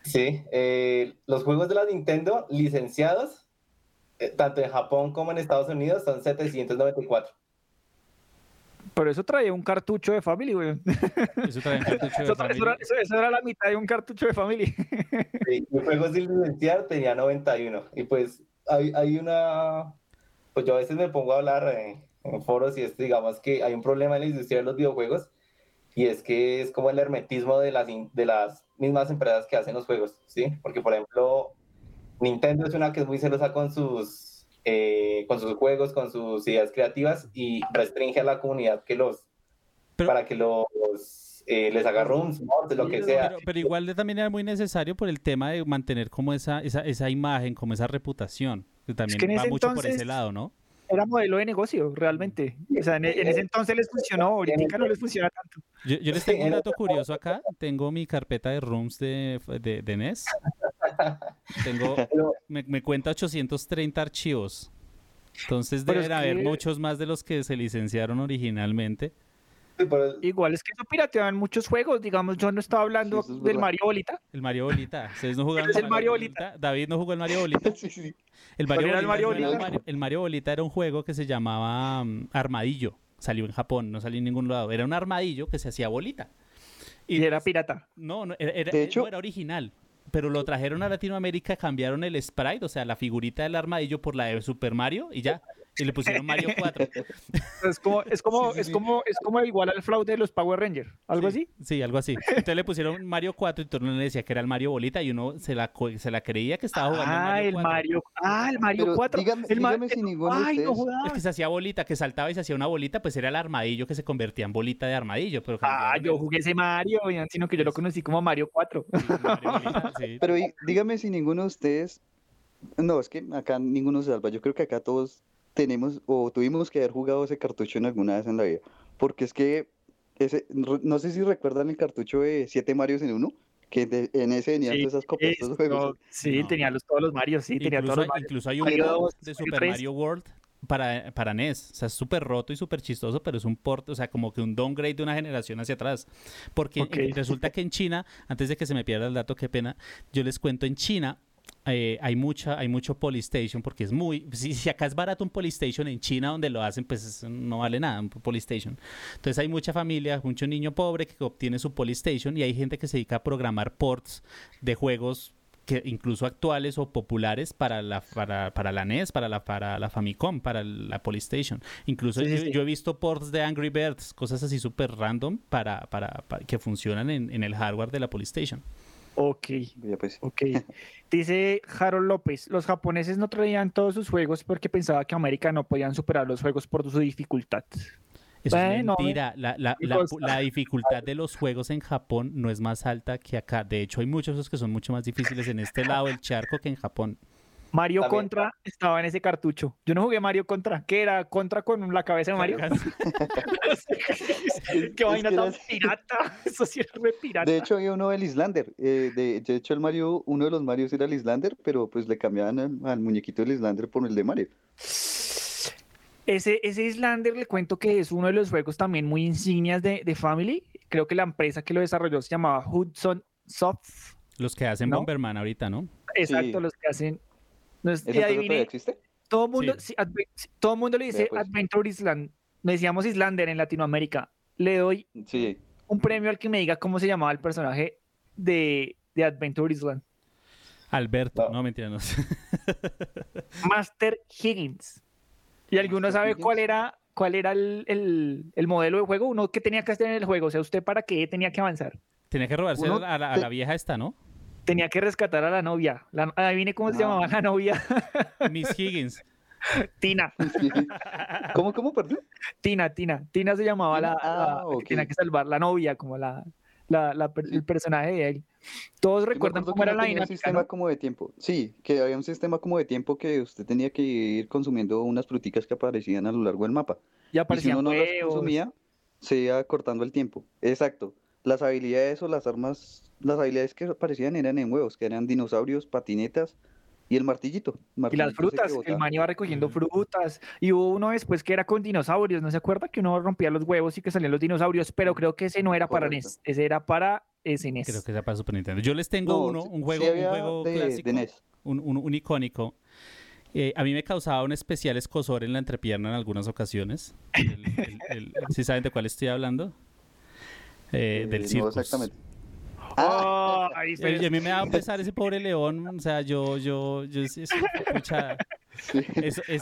Sí, eh, los juegos de la Nintendo licenciados, eh, tanto en Japón como en Estados Unidos, son 794. Pero eso traía un cartucho de Family, güey. Eso trae un cartucho de Eso, Family. era, eso- eso era la mitad de un cartucho de Family. Sí, y juegos sin licenciar tenía 91. Y pues hay, hay una. Pues yo a veces me pongo a hablar eh, en foros y es, digamos, que hay un problema en la industria de los videojuegos y es que es como el hermetismo de las, in- de las mismas empresas que hacen los juegos, ¿sí? Porque, por ejemplo, Nintendo es una que es muy celosa con sus, eh, con sus juegos, con sus ideas creativas y restringe a la comunidad que los. Pero- para que los. eh, les haga rooms, mods, lo que sea. Pero, pero igual también era muy necesario por el tema de mantener como esa, esa, esa imagen, como esa reputación, que también que en va mucho por ese lado, ¿no? Era modelo de negocio, realmente. O sea, en, en ese entonces les funcionó, ahorita no les funciona tanto. Yo, yo les tengo un dato curioso acá. Tengo mi carpeta de rooms de, de, de NES. Tengo, me, me cuenta 830 archivos. Entonces deben haber que- muchos más de los que se licenciaron originalmente. Sí, pero- Igual es que eso pirateaban muchos juegos, digamos, yo no estaba hablando Sí, eso es del. Mario Bolita. El Mario Bolita. ¿Ustedes no jugaron es el Mario Bolita? David no jugó el Mario Bolita. Sí. El ¿Cuál Mario, el Bolita, Mario era Bolita? Mario- el Mario Bolita era un juego que se llamaba mm, Armadillo. Salió en Japón, no salió en ningún lado. Era un armadillo que se hacía bolita. Y era pirata. No, no, era, era- De hecho- no era original. Pero lo trajeron a Latinoamérica, cambiaron el sprite, o sea, la figurita del armadillo por la de Super Mario y ya. Y le pusieron Mario 4. Es como, es como, Sí, sí, es sí. como, es como igual al fraude de los Power Rangers, algo Sí, así. Sí, algo así. Entonces le pusieron Mario 4 y todo el mundo le decía que era el Mario Bolita y uno se la, se la creía que estaba jugando Ah, el el Mario 4. Mario, ah, el Mario Pero 4. dígame- el Ma- dígame si ninguno de Ay, no ustedes- jodas. Es que se hacía bolita, que saltaba y se hacía una bolita, pues era el armadillo que se convertía en bolita de armadillo. Pero Ah, yo el- jugué ese Mario, sino que yo lo conocí como Mario 4. sí, Mario Bolita, sí. Pero dígame si ninguno de ustedes. No, es que acá ninguno se salva. Yo creo que acá todos tenemos o tuvimos que haber jugado ese cartucho en alguna vez en la vida. Porque es que ese, no sé si recuerdan el cartucho de 7 Marios en uno, que de- en ese venían Sí, todas esas copias, Es- todos los juegos. no, sí, No. tenía los, todos los Mario, sí, tenía Incluso, todos los hay- Mario. incluso hay un Mario port 2, de Mario Super 3. Mario World para, para NES. O sea, es súper roto y súper chistoso, pero es un port, o sea, como que un downgrade de una generación hacia atrás. Porque Ok. eh, resulta que en China, antes de que se me pierda el dato, qué pena, yo les cuento, en China eh, hay mucha hay mucho Polystation porque es muy si, si acá es barato un Polystation en China donde lo hacen pues no vale nada un Polystation. Entonces hay mucha familia mucho niño pobre que obtiene su Polystation y hay gente que se dedica a programar ports de juegos que incluso actuales o populares para la para, para la NES para la para la Famicom para la Polystation. Incluso Sí, sí, yo, sí. yo he visto ports de Angry Birds cosas así súper random para, para, para- que funcionan en, en el hardware de la Polystation Ok, Ya pues. ok. Dice Harold López, los japoneses no traían todos sus juegos porque pensaba que América no podían superar los juegos por su dificultad. Eso Bueno, es mentira. La, la- la- chicos. la dificultad de los juegos en Japón no es más alta que acá. De hecho, hay muchos que son mucho más difíciles en este lado del charco que en Japón. Mario También. Contra estaba en ese cartucho. Yo no jugué Mario Contra. ¿Qué era? ¿Contra con la cabeza de Mario? Qué vaina que tan era- pirata. Eso sí era re pirata. De hecho, había uno del Islander. eh, de, de hecho, el Mario, uno de los Marios era el Islander, pero pues le cambiaban al, al muñequito del Islander por el de Mario. Ese, ese Islander le cuento que es uno de los juegos también muy insignias de, de Family. Creo que la empresa que lo desarrolló se llamaba Hudson Soft. Los que hacen ¿No? Bomberman ahorita, ¿no? Exacto, Sí. los que hacen. No es- ¿Esa y empresa adivine, todavía existe? todo mundo, Sí. todo mundo le dice Vea, pues. Adventure Island. Le decíamos Islander en Latinoamérica. Le doy Sí. un premio al que me diga cómo se llamaba el personaje de, de Adventure Island. Alberto. No. No, mentira, no sé. Master Higgins. ¿Y alguno Master sabe Higgins. cuál era, cuál era el, el- el modelo de juego? Uno que tenía que hacer en el juego. O sea, ¿usted para qué tenía que avanzar? Tenía que robarse Uno a la, a la vieja esta, ¿no? Tenía que rescatar a la novia. La, adivine cómo se No. llamaba la novia. Miss Higgins. Tina. ¿Cómo, cómo, perdón? Tina, Tina. Tina se llamaba la, ah, la que tenía que salvar, la novia, como la, la, la el personaje de él. Todos recuerdan cómo era la dinámica. Un sistema como de tiempo. Sí, que había un sistema como de tiempo que usted tenía que ir consumiendo unas fruticas que aparecían a lo largo del mapa. Y aparecían y si uno no las consumía, se iba cortando el tiempo. Exacto. Las habilidades o las armas, las habilidades que aparecían eran en huevos, que eran dinosaurios, patinetas y el martillito. Y las frutas, el man iba recogiendo frutas. Y hubo uno después que era con dinosaurios, ¿no se acuerda? Que uno rompía los huevos y que salían los dinosaurios, pero creo que ese no era para. NES, ese era para SNES. Creo que era para Super Nintendo. Yo les tengo No, uno, un sí juego, un juego de- de clásico, NES. un, un- un icónico. Eh, a mí me causaba un especial escosor en la entrepierna en algunas ocasiones. El- el- el- ¿Sí saben de cuál estoy hablando? Eh, Eh, del no circus. exactamente. Oh, ahí Eh, y a mí me da pesar ese pobre león, o sea, yo, yo, yo, es-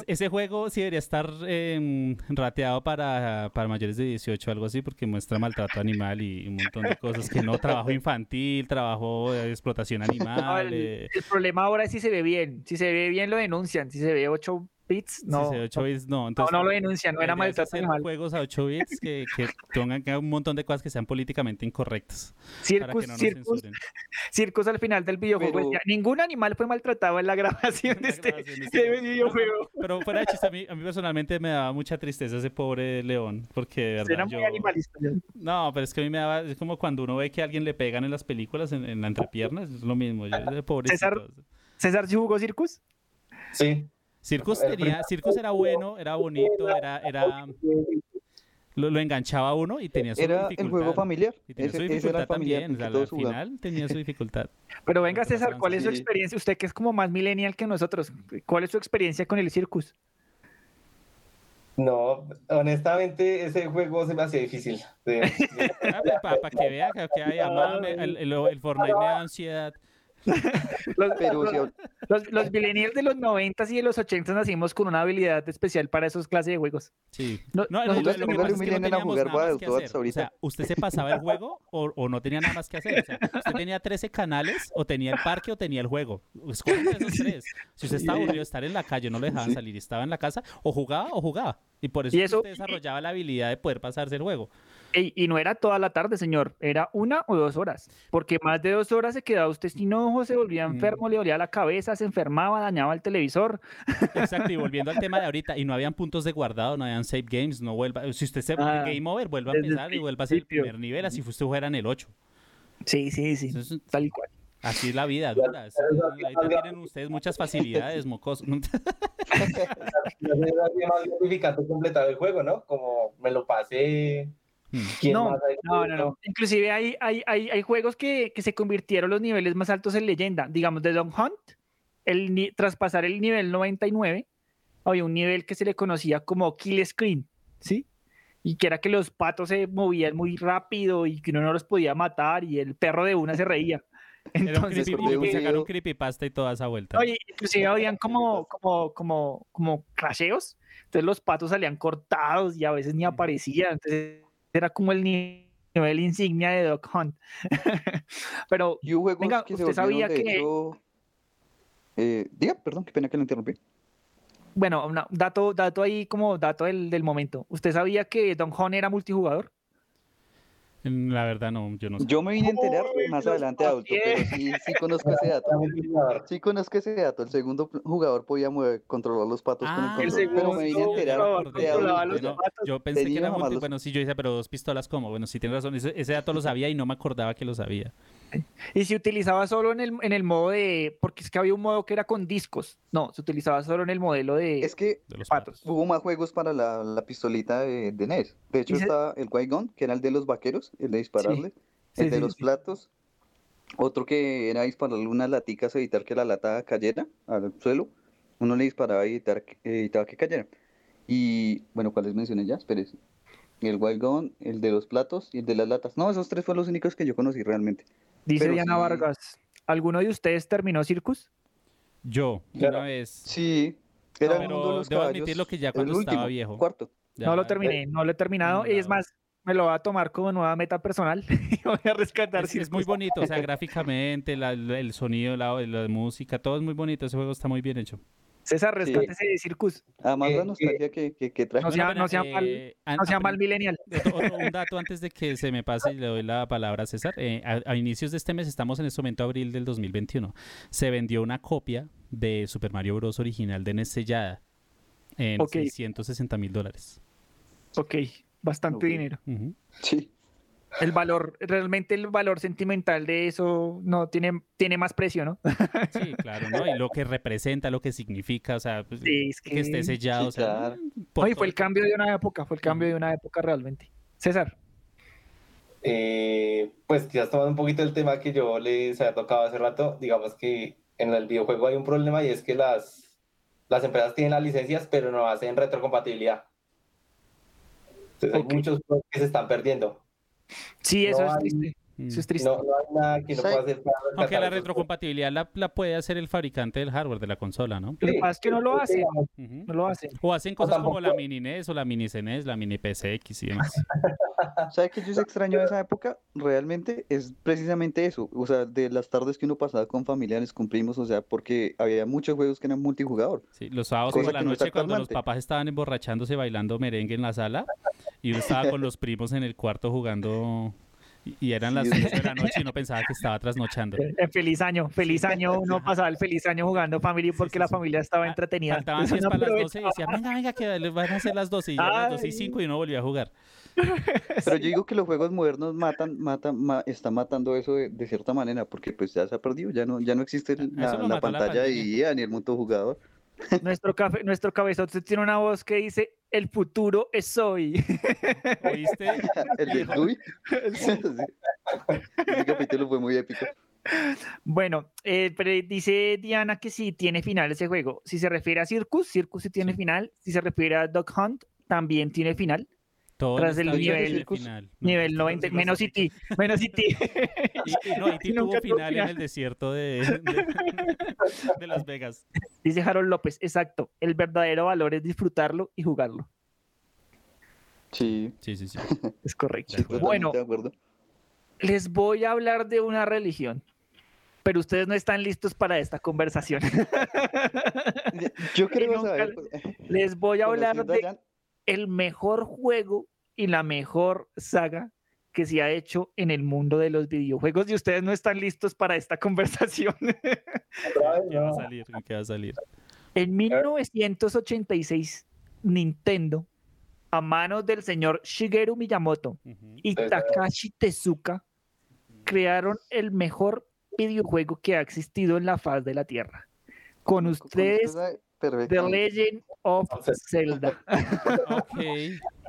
ese juego sí debería estar eh, rateado para, para mayores de 18 o algo así, porque muestra maltrato animal y un montón de cosas que no, trabajo infantil, trabajo de explotación No, animal, el, eh, el problema ahora es si se ve bien. Si se ve bien lo denuncian. Si se ve 8 bits, no. ve 8 bits, no, no, entonces... no lo denuncian, no era maltrato hacer animal. juegos a 8 bits que, que un montón de cosas que sean políticamente incorrectas para Circus, que no circus, circus al final del videojuego Pero- decía, ningún animal fue maltratado en la grabación de La este, grabación de de este- videojuego. Pero fuera de chiste, a mí, a mí personalmente me daba mucha tristeza ese pobre león, porque de verdad Era muy yo... animalista. ¿no? No, pero es que a mí me daba, es como cuando uno ve que a alguien le pegan en las películas, en, en la entrepierna, es lo mismo, yo. César- César, ¿sí jugó Circus? Sí. Circus tenía, Circus era bueno, era bonito, era, era, lo, lo enganchaba a uno y tenía su Era dificultad. el juego familiar. Y tenía su Ese, era dificultad familiar. también, o sea, al final tenía su dificultad. Pero venga, que César, ¿cuál es su experiencia? Usted que es como más millennial que nosotros, ¿cuál es su experiencia con el Circus? No, honestamente ese juego se me hacía difícil. de- de- Para que vea que, que ay, amá, me- el, el- el Fortnite me da ansiedad. Los, Pero los, los- los millennials de los 90 y de los 80 nacimos con una habilidad especial para esos clases de juegos. Sí. No- No, nosotros lo, lo que póngale pasa es un que no millennial a teníamos jugar nada más que Battletoads hacer. O ahorita. sea, usted se pasaba el juego o, o no tenía nada más que hacer. O sea, usted tenía 13 canales, o tenía el parque o tenía el juego. Escoge de esos tres. Si usted estaba aburrido de estar en la calle, no lo dejaban salir y estaba en la casa, o jugaba o jugaba. Y por eso, Y eso- usted desarrollaba la habilidad de poder pasarse el juego. Y, y no era toda la tarde, señor, era una o dos horas, porque más de dos horas se quedaba usted sin ojos, se volvía Mm. enfermo, le dolía la cabeza, se enfermaba, dañaba el televisor. Exacto, y volviendo al tema de ahorita, y no habían puntos de guardado, no habían save games, no vuelva. Si usted se Ah, game over, vuelva a empezar y vuelva a ser el primer nivel, así usted fuera en el 8. Sí, sí, sí, Entonces, tal cual. Así es la vida dura. es- ahorita tienen ustedes muchas facilidades, gratificante completar el juego, ¿no? Como me lo pasé. ¿Quién No, más hay no, no, no. Inclusive hay, hay, hay, hay juegos que, que se convirtieron los niveles más altos en leyenda. Digamos, de Don Hunt, el, tras pasar el nivel 99, había un nivel que se le conocía como Kill Screen, ¿sí? Y que era que los patos se movían muy rápido y que uno no los podía matar y el perro de una se reía. Era un Entonces, creepy, un sacaron creepypasta y toda esa vuelta. Oye, inclusive habían como, como, como, como crasheos. Entonces los patos salían cortados y a veces ni aparecían. Entonces era como el ni- nivel insignia de Dog Hunt. Pero juegos Venga, que ¿usted sabía de que- hecho, eh, diga, perdón, qué pena que lo interrumpí. bueno, una- dato, dato ahí como dato del, del momento. ¿Usted sabía que Don Hunt era multijugador? Mm, La verdad, no, yo no sé. Yo me vine a enterar más adelante adulto, pero sí, sí conozco ese dato. Sí conozco ese dato. El segundo jugador podía mover, controlar los patos con Ah, el el control, pero me vine a segundo enterar de adulto. yo pensé que era multi... los- Bueno, sí, yo decía, pero dos pistolas, ¿cómo? Bueno, sí, tiene razón. Ese, ese dato lo sabía y no me acordaba que lo sabía. Y se utilizaba solo en el, en el modo de. Porque es que había un modo que era con discos. No, se utilizaba solo en el modelo de Es que De los patos. hubo más juegos para la, la pistolita de, de NES. De hecho, se- estaba el White Gun, que era el de los vaqueros, el de dispararle. Sí, el de sí, los sí. platos. Otro que era dispararle unas laticas, evitar que la lata cayera al suelo. Uno le disparaba y evitar, que- evitaba que cayera. Y bueno, ¿cuáles mencioné ya? Espérese. El Wild Gun, el de los platos y el de las latas. No, esos tres fueron los únicos que yo conocí realmente. Dice pero Diana sí. Vargas. ¿Alguno de ustedes terminó Circus? Yo, Claro. una vez. Sí, era el pero mundo de los debo caballos. admitirlo que ya el cuando estaba viejo. Cuarto. ya- No lo terminé, no lo he terminado. Y es No. más, me lo voy a tomar como nueva meta personal. y voy a rescatar Es, es muy bonito, o sea, gráficamente, la- la- el sonido, la, la música, todo es muy bonito. Ese juego está muy bien hecho. César, rescátese de Circus. Además, la nostalgia que, que, que trae. No sea, no sea mal, Eh, no sea mal millennial. Otro- un dato antes de que se me pase y le doy la palabra a César. Eh, a, a inicios de este mes, estamos en este momento, abril del 2021, se vendió una copia de Super Mario Bros. original de NES sellada en Ok. 660 mil dólares. Ok, bastante dinero. Sí. El valor, realmente el valor sentimental de eso no tiene, tiene más precio, ¿no? Sí, claro, ¿no? Y lo que representa, lo que significa, o sea, pues, Sí, es que esté sellado, Sí, o sea, claro. por Oye, todo fue el cambio de una época, fue el cambio de una época realmente. César, Eh, pues quizás tomando un poquito el tema que yo les había tocado hace rato, digamos que en el videojuego hay un problema y es que las, las empresas tienen las licencias pero no hacen retrocompatibilidad. Entonces hay muchos juegos que se están perdiendo. Sí, eso es triste. Mm. Eso es triste. No, no hay nada que no Sí. pueda hacer Aunque la retrocompatibilidad la, la puede hacer el fabricante del hardware de la consola, ¿no? Lo que Sí, pasa es que no lo sí, hacen, no lo hacen. O hacen cosas como tampoco- la mini NES o la mini CNES, la mini PSX y demás. ¿Sabes qué yo sí extraño de esa época? Realmente es precisamente eso. O sea, de las tardes que uno pasaba con familiares, con primos, o sea, porque había muchos juegos que eran multijugador. Sí, los sábados por la que no está noche cuando los papás estaban emborrachándose bailando merengue en la sala y uno estaba con los primos en el cuarto jugando y- eran las Sí. 8 de la noche y uno pensaba que estaba trasnochando. Eh, Feliz año, feliz año, uno pasaba el feliz año jugando Family porque sí, la sí. familia estaba Ah, entretenida. Faltaban Eso 10 no para las 12 y decían, venga, venga, que les van a hacer las 12 y ya las 12 y Ay. 5 y uno volvió a jugar. Pero yo digo que los juegos modernos matan, matan, ma- están matando eso de, de cierta manera, porque pues ya se ha perdido, ya no, ya no existe la, lo la pantalla y ni el multijugador. Nuestro, cafe, nuestro cabezote tiene una voz que dice, el futuro es hoy. ¿Oíste? El de. Sí. Ese capítulo fue muy épico. Bueno, eh, pero dice Diana que sí tiene final ese juego. Si se refiere a Circus, Circus sí tiene final. Si se refiere a Dog Hunt, también tiene final. Todo Tras el nivel- final. No, Nivel esto 90, es menos IT, menos IT. Y, y no, Y tuvo final en el desierto de, de- de Las Vegas. Dice Harold López, exacto. El verdadero valor es disfrutarlo y jugarlo. Sí, Sí, sí, sí. Es correcto. Bueno, de acuerdo. les voy a hablar de una religión, pero ustedes no están listos para esta conversación. Yo creo saber. pues, les voy a hablar conociendo a de el mejor juego y la mejor saga que se ha hecho en el mundo de los videojuegos y ustedes no están listos para esta conversación. ¿Qué va a salir? ¿Qué va a salir? en 1986, Nintendo, a manos del señor Shigeru Miyamoto y Takashi Tezuka, crearon el mejor videojuego que ha existido en la faz de la Tierra. Con con ustedes, The. Legend of Zelda. Ok.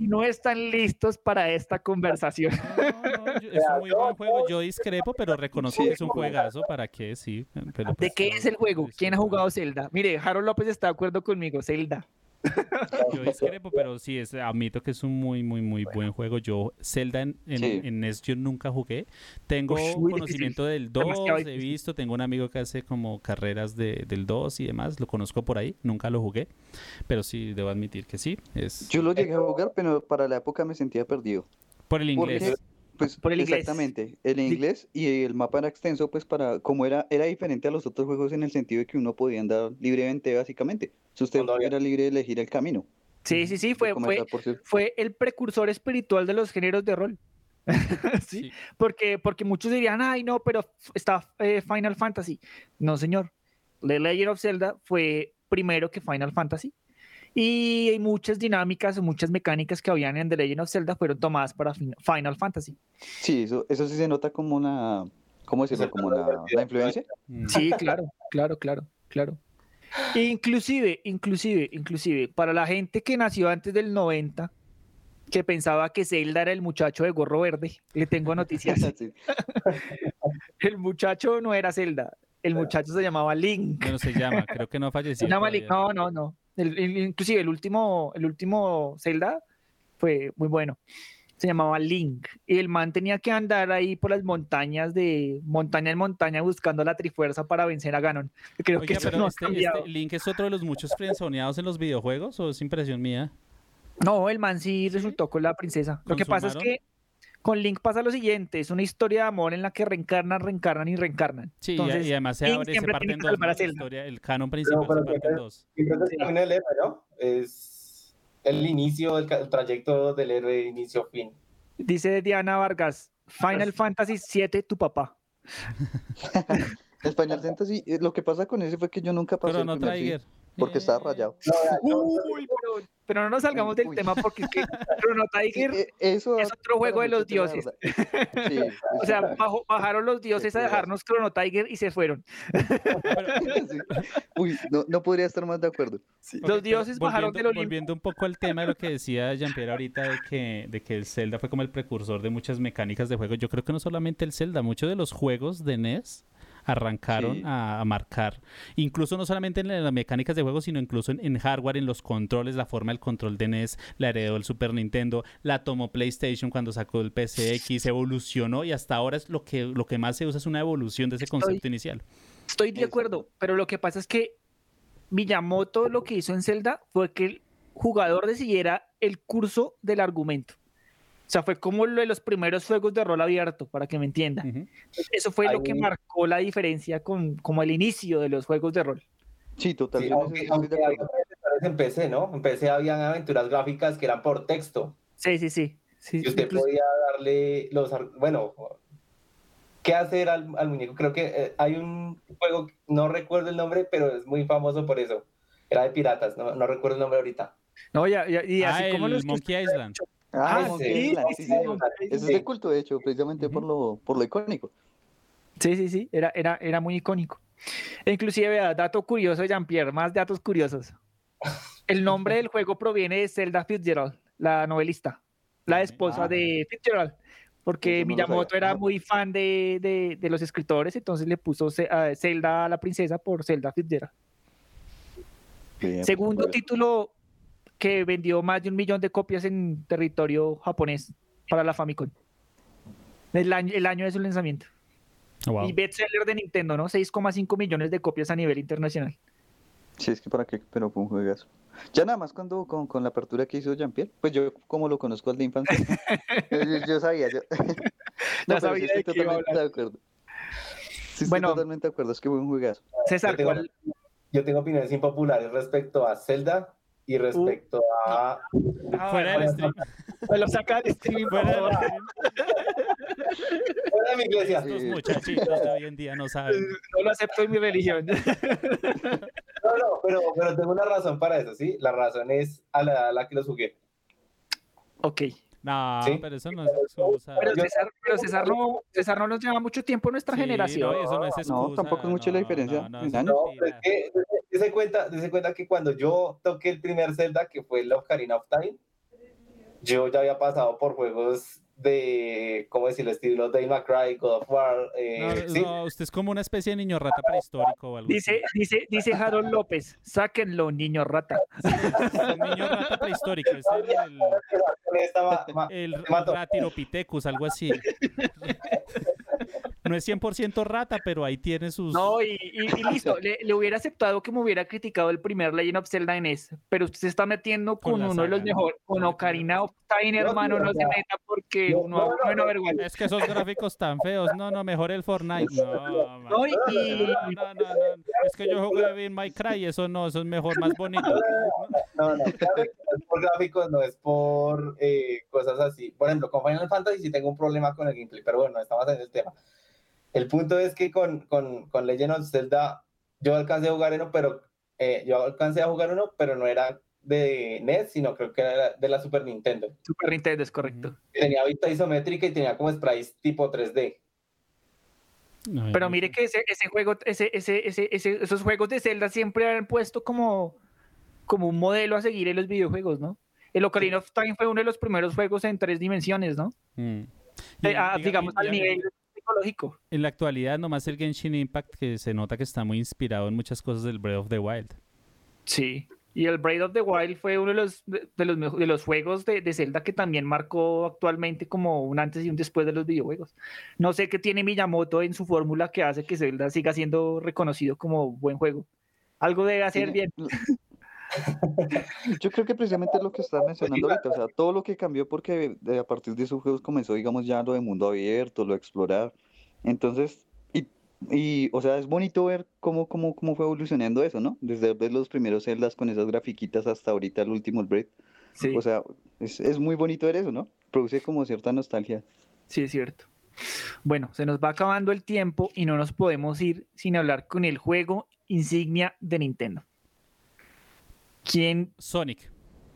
Y no están listos para esta conversación. No, no, yo- es un muy buen juego. Yo discrepo, pero reconozco Sí. que es un juegazo. ¿Para qué? Sí. Pero ¿De pues, qué es el juego? ¿Quién ha jugado Zelda? Mire, Harold López está de acuerdo conmigo, Zelda. Yo discrepo, pero sí, es, admito que es un muy, muy, muy buen juego. Yo, Zelda en, en, Sí. en NES yo nunca jugué. Tengo conocimiento del 2, Demasiado he visto, tengo un amigo que hace como carreras de, del 2 y demás, lo conozco por ahí, nunca lo jugué, pero sí, debo admitir que sí, es Yo lo llegué a jugar, pero para la época me sentía perdido. por el Porque, inglés. Pues, Por el inglés. exactamente, el inglés y el mapa era extenso, pues para, como era, era diferente a los otros juegos en el sentido de que uno podía andar libremente, básicamente. Si usted Cuando era libre de elegir el camino. Sí, sí, sí, fue, fue, fue el precursor espiritual de los géneros de rol. ¿Sí? Sí. Porque, porque muchos dirían, ay, no, pero está eh, Final Fantasy. No, señor. The Legend of Zelda fue primero que Final Fantasy. Y hay muchas dinámicas o muchas mecánicas que habían en The Legend of Zelda fueron tomadas para fin- Final Fantasy. Sí, eso, eso sí se nota como una, ¿cómo decirlo? Como color la, influencia. Sí, claro, claro, claro, claro. Inclusive, inclusive, inclusive, para la gente que nació antes del 90, que pensaba que Zelda era el muchacho de gorro verde, le tengo noticias. Sí. El muchacho no era Zelda, el muchacho se llamaba Link. Bueno, se llama, creo que no falleció. No, no, no. El- el- inclusive el último, el último Zelda fue muy bueno. Se llamaba Link. Y el man tenía que andar ahí por las montañas de montaña en montaña buscando la trifuerza para vencer a Ganon. Creo que eso no ha este, cambiado. este Link es otro de los muchos frenzoneados en los videojuegos o es impresión mía? No, el man sí resultó con la princesa. Lo que pasa es que Con Link pasa lo siguiente, es una historia de amor en la que reencarnan, reencarnan y reencarnan. Sí, y- Entonces, y, además se Link abre, se parte en dos, ¿no? La historia, el canon Pero, principal pero se parte en siempre, dos. siempre se termina el héroe, ¿no? Es el inicio, el, el trayecto del héroe, inicio-fin. Dice Diana Vargas, Final Fantasy VII, tu papá. El Final Fantasy, eh, lo que pasa con ese fue que yo nunca pasé el primer Trigger. sí, porque estaba rayado. Uy, pero, pero no nos salgamos del Uy. tema porque es que Chrono Trigger Eh, Eso es otro juego de los dioses. O sea, bajo- bajaron los dioses a dejarnos Chrono Tiger y se fueron. sí. Uy, no, no podría estar más de acuerdo. Los dioses bajaron volviendo, del Olimpo. volviendo un poco al tema de lo que decía Jean-Pierre ahorita de que, de que el Zelda fue como el precursor de muchas mecánicas de juego. Yo creo que no solamente el Zelda, muchos de los juegos de NES arrancaron Sí. a, a marcar, incluso no solamente en las mecánicas de juego, sino incluso en, en hardware, en los controles, la forma del control de NES, la heredó el Super Nintendo, la tomó PlayStation cuando sacó el PCX, evolucionó y hasta ahora es lo que, lo que más se usa es una evolución de ese concepto inicial. Estoy de acuerdo, pero lo que pasa es que Miyamoto lo que hizo en Zelda fue que el jugador decidiera el curso del argumento. O sea, fue como lo de los primeros juegos de rol abierto, para que me entiendan. Eso fue lo que marcó la diferencia con como el inicio de los juegos de rol. Sí, total. Sí, aunque, de había en PC, ¿no? En PC habían aventuras gráficas que eran por texto. Sí, sí, sí. sí Y usted incluso- podía darle los... Bueno, ¿qué hacer al, al muñeco? Creo que eh, hay un juego, no recuerdo el nombre, pero es muy famoso por eso. Era de piratas, no, no recuerdo el nombre ahorita. No, ya, ya- y Ah, así como el los Monkey Island. Ah, Ah, sí, sí, sí, Ese es de culto, de hecho, precisamente por, lo, por lo icónico. Sí, sí, sí, era, era, era muy icónico. E inclusive, vea, dato curioso, Jean-Pierre, más datos curiosos. El nombre del juego proviene de Zelda Fitzgerald, la novelista, la esposa Ah. de Fitzgerald, porque Eso no Miyamoto era muy fan de, de- de los escritores, entonces le puso a Zelda a la princesa por Zelda Fitzgerald. Bien, Segundo pues, título que vendió más de un millón de copias en territorio japonés para la Famicom. El año, el año de su lanzamiento. Wow. Y bestseller de Nintendo, ¿no? 6,5 millones de copias a nivel internacional. Sí, es que para qué, pero fue un juegazo. Ya nada más cuando con, con la apertura que hizo Jean-Pierre, pues yo como lo conozco al de infancia, yo, yo sabía, yo. No, sí sabía de estoy totalmente de acuerdo. Sí, estoy Bueno. totalmente de acuerdo, es que fue un juegazo. César, Yo tengo, ¿cuál? yo tengo opiniones impopulares respecto a Zelda y respecto a... Ah, Fuera del stream. Me lo saca del Fuera stream. Fuera de mi iglesia. Estos muchachitos de hoy en día no saben. No lo acepto en mi religión. No, no, pero, pero tengo una razón para eso, ¿sí? La razón es a la edad a la que los jugué. ok. No, Sí. pero eso no es excusa. Pero César, pero César no, César no nos lleva mucho tiempo en nuestra Sí, generación. No, eso no es excusa. No, tampoco es mucho la diferencia No, pero es que dése cuenta, dése cuenta que cuando yo toqué el primer Zelda, que fue el Ocarina of Time, yo ya había pasado por juegos de, ¿cómo decirlo? Estilo Dave McCry, God of War, eh, No, ¿sí? no, usted es como una especie de niño rata prehistórico o algo Dice, dice, dice Harold López, sáquenlo, niño rata. niño rata prehistórico. Es el, el. Ratiropithecus, algo así. No es 100% rata, pero ahí tiene sus... No, y, y- y listo, le, le hubiera aceptado que me hubiera criticado el primer Legend of Zelda en NES, pero usted se está metiendo Con uno de los mejores, con Ocarina of Time, No, hermano, no se meta porque no, uno, no, no, no. Es que esos gráficos tan feos. No, no, mejor el Fortnite. No, man. No, No, no, no, no. Es que yo jugué Devil May Cry y eso no, eso es mejor, más bonito. No, no, claro que no es por gráficos, no es por eh, cosas así. Por ejemplo, con Final Fantasy sí tengo un problema con el gameplay, pero bueno, estamos en el tema. El punto es que con, con, con Legend of Zelda yo alcancé a jugar uno, pero eh, yo alcancé a jugar uno, pero no era de NES, sino creo que era de la Super Nintendo. Super Nintendo es correcto. Tenía vista isométrica y tenía como sprites tipo 3D. No, Pero mire que ese, ese juego, ese, ese, ese, ese- esos juegos de Zelda siempre han puesto como, como un modelo a seguir en los videojuegos, ¿no? El Ocarina of Time fue uno de los primeros juegos en tres dimensiones, ¿no? Mm. Y- Eh, ah, diga- digamos y- al y- nivel psicológico. En la actualidad, nomás el Genshin Impact, que se nota que está muy inspirado en muchas cosas del Breath of the Wild. Sí. Y el Breath of the Wild fue uno de los, de, los, de los juegos de, de Zelda que también marcó actualmente como un antes y un después de los videojuegos. No sé qué tiene Miyamoto en su fórmula que hace que Zelda siga siendo reconocido como buen juego. Algo debe hacer Tiene- bien. Yo creo que precisamente es lo que estás mencionando ahorita, o sea, todo lo que cambió porque a partir de esos juegos comenzó, digamos, ya lo de mundo abierto, lo de explorar. Entonces, y, o sea, es bonito ver cómo, cómo, cómo fue evolucionando eso, ¿no? Desde ver los primeros celdas con esas grafiquitas hasta ahorita el último Breath. Sí. O sea, es, es muy bonito ver eso, ¿no? Produce como cierta nostalgia. Sí, es cierto. Bueno, se nos va acabando el tiempo y no nos podemos ir sin hablar con el juego insignia de Nintendo. ¿Quién? Sonic.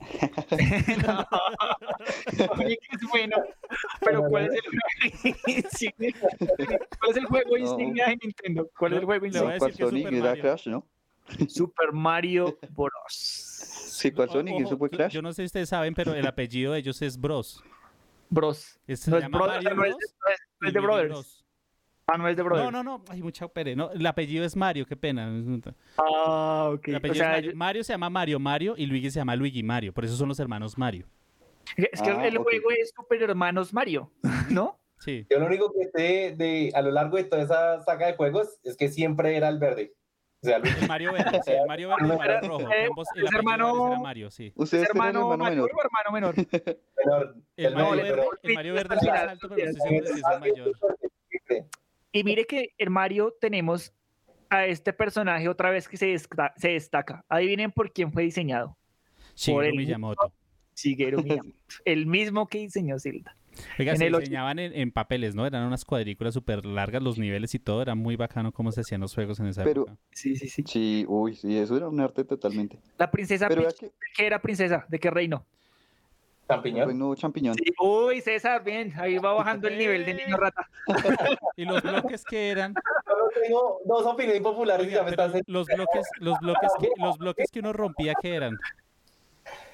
No, Sonic es bueno, pero ¿cuál es el juego insignia? ¿Cuál es el juego No. insignia de Nintendo? ¿Cuál es el juego insignia? ¿Cuál decir que es Sonic Super era Mario. Crash, no? Super Mario Bros. Sí, ¿cuál Sonic? fue yo- Crash. Yo no sé si ustedes saben, pero el apellido de ellos es Bros. Bros. Es- se No es, llama bro- Mario no es de- Bros. no es- no es de y Luigi Brothers. Ah, no es de Brothers. No, no, no. Hay mucha pere. No, el apellido es Mario, qué pena. Ah, ok. El O apellido sea, es Mario. ellos- Mario se llama Mario Mario y Luigi se llama Luigi Mario. Por eso son los hermanos Mario. es que Ah, el ok. juego es Super Hermanos Mario, ¿no? Sí. Yo lo único que sé de, a lo largo de toda esa saga de juegos es que siempre era el verde. O sea, Luigi. El Mario Verde, sí, el Mario Verde y el Mario Rojo. Eh, Ambos, el hermano- era Mario, sí. Ustedes ¿Es hermano, hermano mayor menor. o hermano menor? menor, El, el Mario, verde, verde, pero- el Mario Verde es más alto, pero no seguro si es el mayor. Y mire que en Mario tenemos a este personaje otra vez que se, desca- se destaca. Adivinen por quién fue diseñado. Shigeru el- Miyamoto. Shigeru Miyamoto. el mismo que diseñó Zelda. Oiga, en se diseñaban en, en papeles, ¿no? Eran unas cuadrículas súper largas, los niveles y todo. Era muy bacano cómo se hacían los juegos en esa Pero- época. Sí, sí, sí. Sí, uy, sí, eso era un arte totalmente. La princesa Pero Peach, que ¿de qué era princesa? ¿De qué reino? Champiñón. reino champiñón. Sí. Uy, César, bien, ahí va bajando el nivel de niño rata. Y los bloques que eran, Solo tengo dos opiniones populares y ya me están los bloques, los bloques que, los bloques que uno rompía que eran,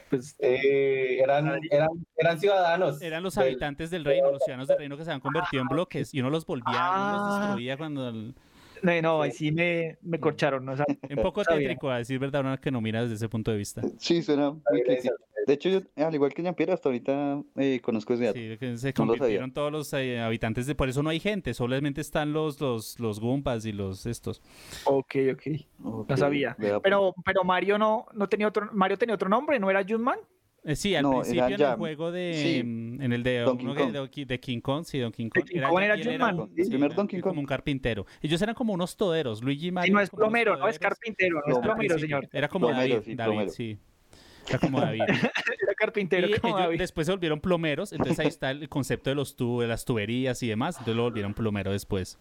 Pues, eh, eran, eran, eran ciudadanos. eran los del- habitantes del reino, los ciudadanos del reino que se habían convertido en bloques y uno los volvía, uno los Ah. destruía cuando el- no, no, ahí sí me, me corcharon. ¿no? O sea, un poco bien. tétrico, a decir verdad, una que no mira desde ese punto de vista. Sí, suena muy crítico. De hecho, yo, al igual que Jean-Pierre, hasta ahorita eh, conozco ese dato. Sí, se No lo convirtieron todos los eh, habitantes de, por eso no hay gente, solamente están los los los Gumpas y los estos. ok, ok. Ok, No sabía. vea, pues. Pero, pero Mario no, no tenía otro, Mario tenía otro nombre, ¿no era Jumpman? Eh, sí, al No, principio era en el Jam. juego de Sí. mm, en el de, Donkey uno que- Kong. de, King Kong, sí, Donkey Kong. King Kong era un- sí. Primer era Donkey como Kong. un carpintero. Ellos eran como unos toderos, Luigi y Mario. Sí, no es como plomero, no es carpintero, no es Plomero. señor. Era como Plomero, David, sí, David, sí. Era como David. Era carpintero, y como ellos David. después se volvieron plomeros, entonces ahí está el concepto de los tu- de las tuberías y demás, entonces lo volvieron plomero después.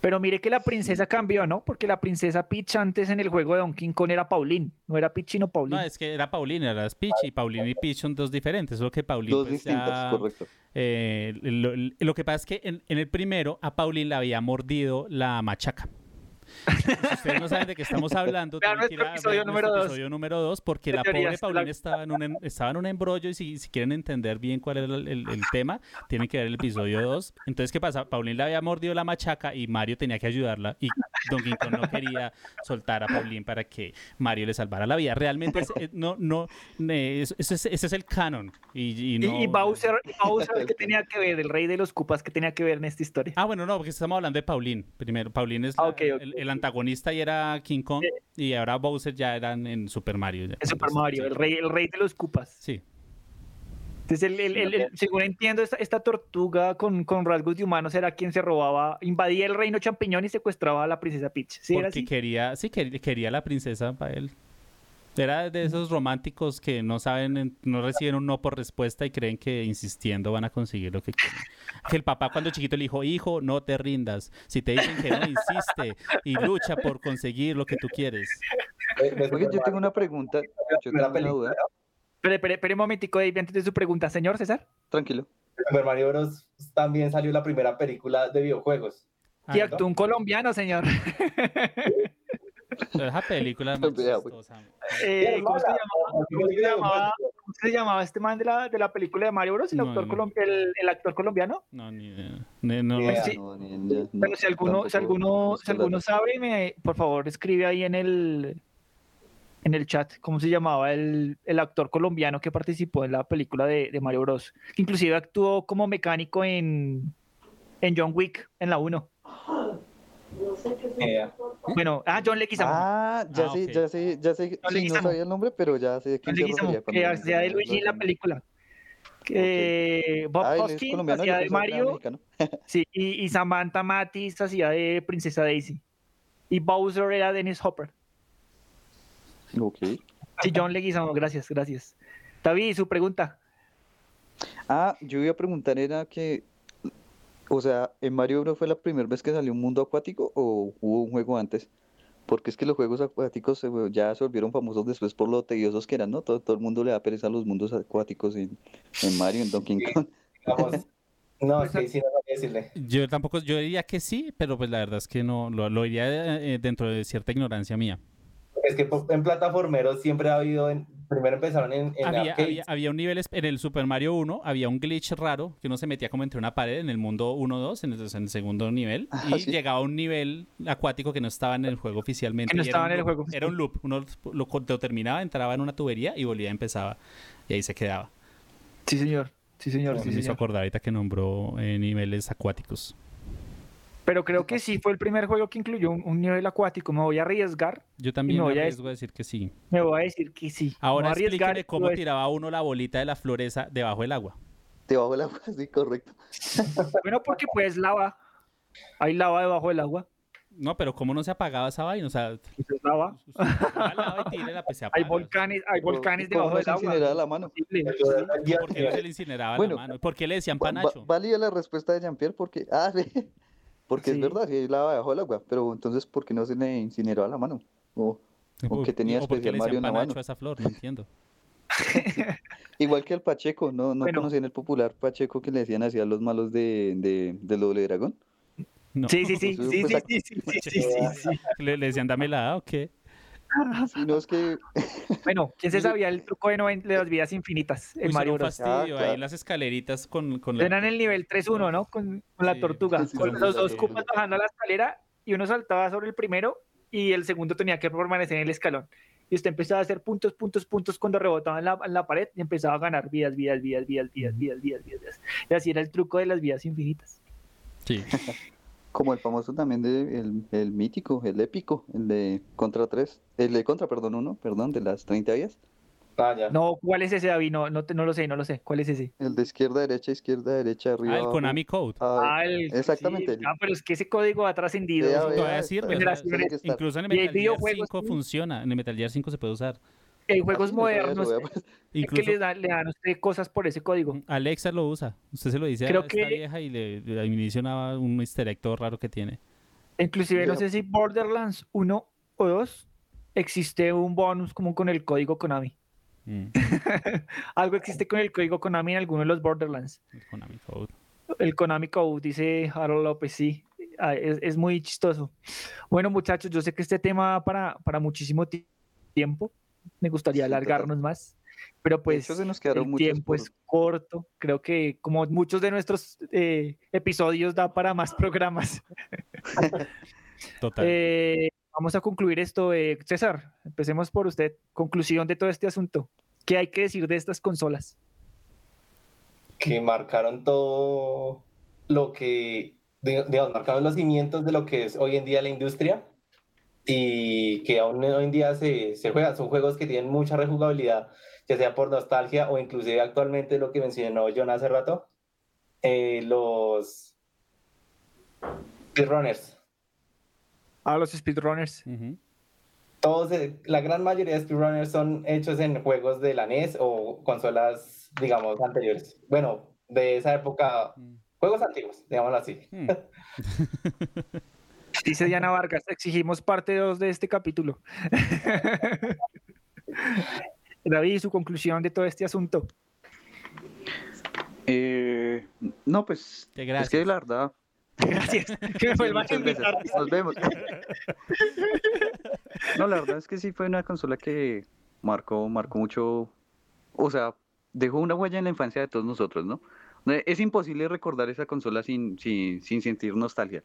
Pero mire que la princesa cambió, ¿no? Porque la princesa Peach antes en el juego de Donkey Kong era Pauline, no era Peach sino Pauline. No, es que era Paulina, era Peach y Paulina y Peach son dos diferentes, solo que Paulina Dos pues, distintas, ya, correcto. eh, lo, lo que pasa es que en, en el primero a Paulina le había mordido la machaca. Si ustedes no saben de qué estamos hablando, tienen que ir a episodio número dos. episodio número 2 porque la pobre Paulina estaba en un, em- estaba en un embrollo y si, si quieren entender bien cuál era el, el- el tema, tienen que ver el episodio 2. Entonces, ¿qué pasa? Paulina le había mordido la machaca y Mario tenía que ayudarla y Donkey Kong no quería soltar a Paulina para que Mario le salvara la vida. Realmente es- eh, no, no, ese, es, ese es el canon. Y, y no- y Bowser, Bowser ¿qué tenía que ver? El rey de los cupas, ¿qué tenía que ver en esta historia? Ah, bueno, no, porque estamos hablando de Pauline. Primero, Pauline es Ah, la- ok, ok. El, el antagonista y era King Kong y ahora Bowser ya eran en Super Mario. ya. En Super Entonces, Mario, sí. el rey, el rey de los cupas. Sí. Entonces, el, el- el- el- según entiendo, esta, esta tortuga con, con rasgos de humanos era quien se robaba, invadía el reino champiñón y secuestraba a la princesa Peach. ¿Sí era porque así? quería, sí, quer- quería la princesa para él. Era de esos románticos que no saben, en- no reciben un no por respuesta y creen que insistiendo van a conseguir lo que quieren. Que el papá cuando chiquito le dijo, hijo, no te rindas. Si te dicen que no, insiste y lucha por conseguir lo que tú quieres. de Oye, yo tengo una pregunta. Yo tengo una duda. Espere un momentico, David, antes de su pregunta, señor César. Tranquilo. Super Mario Bros. también salió la primera película de videojuegos. Y actuó un colombiano, señor. Esa película es muy chistosa. Eh, ¿cómo, se llamaba, cómo se llamaba- cómo se llamaba este man de la, de la película de Mario Bros? ¿El, No, actor, no. colom- el, el actor colombiano? No, ni idea. Ni- no. Sí. Ni- Bueno, si alguno, si alguno, si alguno sabe, me, por favor escribe ahí en el en el chat cómo se llamaba el, el actor colombiano que participó en la película de, de Mario Bros. Que inclusive actuó como mecánico en, en John Wick, en la 1. Idea. Bueno, ah, John Leguizamo. Ah, ya Ah, sé, ok. ya sé, ya sé. John Sí, no sabía el nombre, pero ya sé de John quién se Leguizamo, que hacía de Luigi en la película. Que Bob Ah, Hoskins colombiano, hacía de Mario, sí, y, y Samantha Matis hacía de Princesa Daisy. Y Bowser era Dennis Hopper. Ok. Sí, John Leguizamo, gracias, gracias. David, su pregunta. Ah, yo iba a preguntar, era que, o sea, ¿en Mario Bros fue la primera vez que salió un mundo acuático o hubo un juego antes? Porque es que los juegos acuáticos ya se volvieron famosos después por lo tediosos que eran, ¿no? Todo, todo el mundo le da pereza a los mundos acuáticos en, en Mario, en Donkey Kong. Digamos, no, es que sí, no decirle. Yo tampoco, yo diría que sí, pero pues la verdad es que no, lo, lo diría eh, dentro de cierta ignorancia mía. Es que po- en plataformeros siempre ha habido, en- primero empezaron en, en Había, arcades. había, había un nivel, en el Super Mario 1, había un glitch raro que uno se metía como entre una pared en el mundo 1-2, en, el- en el segundo nivel, Ah, y sí. llegaba a un nivel acuático que no estaba en el juego oficialmente. Que no estaba un en el loop, juego, Era un loop, uno lo, lo terminaba, entraba en una tubería y volvía, empezaba, y ahí se quedaba. Sí, señor. Sí, señor. Sí, me hizo acordar ahorita que nombró eh, niveles acuáticos. Pero creo que sí fue el primer juego que incluyó un, un nivel acuático. Me voy a arriesgar. Yo también me me voy a arriesgo a decir que sí. Me voy a decir que sí. Ahora me a y cómo a- tiraba uno la bolita de la floreza debajo del agua. Debajo del agua, sí, correcto. Bueno, porque pues lava. Hay lava debajo del agua. No, pero ¿cómo no se apagaba esa vaina? O sea, es lava. y pues se Hay volcanes, hay volcanes ¿Cómo debajo no del se agua. incineraba la mano? Posible. ¿Por qué no se le incineraba Bueno, la mano? ¿Por qué le decían Va- va- panacho? Válida la respuesta de Jean-Pierre porque, ah, porque Sí. es verdad, si hay lava debajo del agua, pero entonces, ¿por qué no se le incineraba la mano? O, o que tenía ¿O especial Mario mano. a esa flor? No entiendo. Igual que el Pacheco, ¿no, no Bueno. conocían el popular Pacheco que le decían así a los malos de, de, del doble dragón? No. Sí, sí, sí, sí, sí, sí, sí, sí, sí, sí, sí. ¿Le, le decían dame la A o qué? Bueno, ¿quién se sabía el truco de, de las vidas infinitas? El Uy, Mario fastidio, ahí en las escaleritas con, con la. Eran el nivel 3-1, ¿no? Con, con la tortuga. Con los dos cupas bajando a la escalera y uno saltaba sobre el primero y el segundo tenía que permanecer en el escalón. Y usted empezaba a hacer puntos, puntos, puntos cuando rebotaba en la, en la pared y empezaba a ganar vidas, vidas, vidas, vidas, vidas, vidas, vidas, vidas. Y así era el truco de las vidas infinitas. Sí. como el famoso también de, el, el mítico, el épico, el de Contra 3, el de Contra, perdón, uno, perdón, de las 30 vías, Ah, ya. No, ¿cuál es ese, David? No, no, te- no lo sé, no lo sé. ¿Cuál es ese? el de izquierda, derecha, izquierda, derecha, arriba, Ah, el. Konami Code. Ah, Ah, el- exactamente. sí, ah, pero es que ese código ha trascendido. Todavía sirve. o sea, incluso en el Metal Gear videojuegos 5 que- funciona. En el Metal Gear 5 se puede usar. Hay juegos modernos vea, pues. que Incluso le dan, le dan a usted cosas por ese código. Alexa lo usa. Usted se lo dice Creo a esta que- vieja y le, le inicia una- un easter egg todo raro que tiene. Inclusive no sé si Borderlands 1 o 2 existe un bonus como con el código Konami. Mm, Algo existe con el código Konami en alguno de los Borderlands. el Konami Code. El Konami Code, dice Harold López, sí. Ah, Es, es muy chistoso. Bueno, muchachos, yo sé que este tema va para, para muchísimo ti- tiempo. Me gustaría alargarnos más. Pero pues hecho, nos el tiempo por- es corto. Creo que como muchos de nuestros eh, episodios da para más programas. Total. Eh, vamos a concluir esto. eh, César, empecemos por usted. Conclusión de todo este asunto. ¿Qué hay que decir de estas consolas? que marcaron todo lo que, di- digamos, marcaron los cimientos de lo que es hoy en día la industria y que aún hoy en día se, se juegan. Son juegos que tienen mucha rejugabilidad, ya sea por nostalgia o inclusive actualmente lo que mencionó John hace rato, eh, los speedrunners. A los speedrunners. Todos, eh, la gran mayoría de speedrunners son hechos en juegos de la NES o consolas, digamos, anteriores. Bueno, de esa época, Mm. juegos antiguos, digámoslo así. Hmm. Dice Diana Vargas, exigimos parte 2 de este capítulo. David, su conclusión de todo este asunto. Eh, no, pues, Que es gracias. que la verdad, Gracias. Que me a muchas veces. invitar. Nos vemos. No, la verdad es que sí fue una consola que marcó, marcó mucho, o sea, dejó una huella en la infancia de todos nosotros, ¿no? No, Es imposible recordar esa consola sin, sin, sin sentir nostalgia.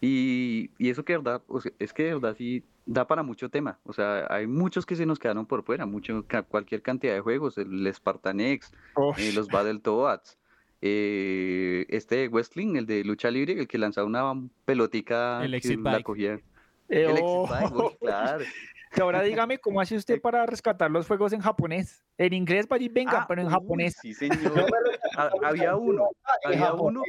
Y, y eso que de verdad, o sea, es que de verdad sí da para mucho tema. O sea, hay muchos que se nos quedaron por fuera, mucho, cualquier cantidad de juegos, el Spartan X, eh, los Battletoads, eh, este Westling, el de lucha libre, el que lanzaba una pelotica El que Exit la Bike. cogía. Eh, El oh. Exit Bike, uy, claro. Y ahora dígame cómo hace usted para rescatar los juegos en japonés. En inglés, vaya y venga, Ah, pero en uy, japonés. Sí, señor. Ha- había uno, había uno,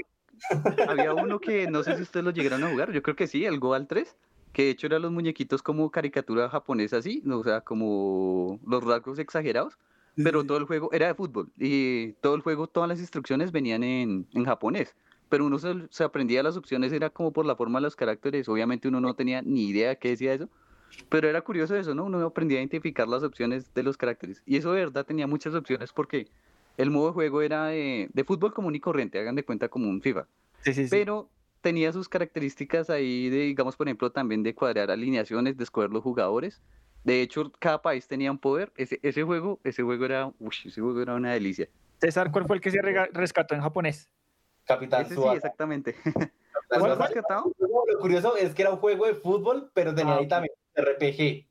había uno que no sé si ustedes lo llegaron a jugar, yo creo que sí, el Goal 3, que de hecho eran los muñequitos como caricatura japonesa así, o sea, como los rasgos exagerados, pero todo el juego era de fútbol y todo el juego, todas las instrucciones venían en, en japonés. Pero uno se, se aprendía las opciones, era como por la forma de los caracteres. Obviamente uno no tenía ni idea de qué decía eso, pero era curioso eso, ¿no? Uno aprendía a identificar las opciones de los caracteres. Y eso de verdad tenía muchas opciones porque el modo de juego era de, de fútbol común y corriente, hagan de cuenta como un FIFA. Sí, sí, sí. Pero tenía sus características ahí de, digamos, por ejemplo, también de cuadrar alineaciones, de escoger los jugadores. De hecho, cada país tenía un poder. Ese, ese juego, ese juego era, uy, ese juego era una delicia. César, ¿cuál fue el que se rescató en japonés? Capitán Ese sí, exactamente. ¿Cuál rescatado? Lo curioso es que era un juego de fútbol, pero tenía Ah, ahí también RPG.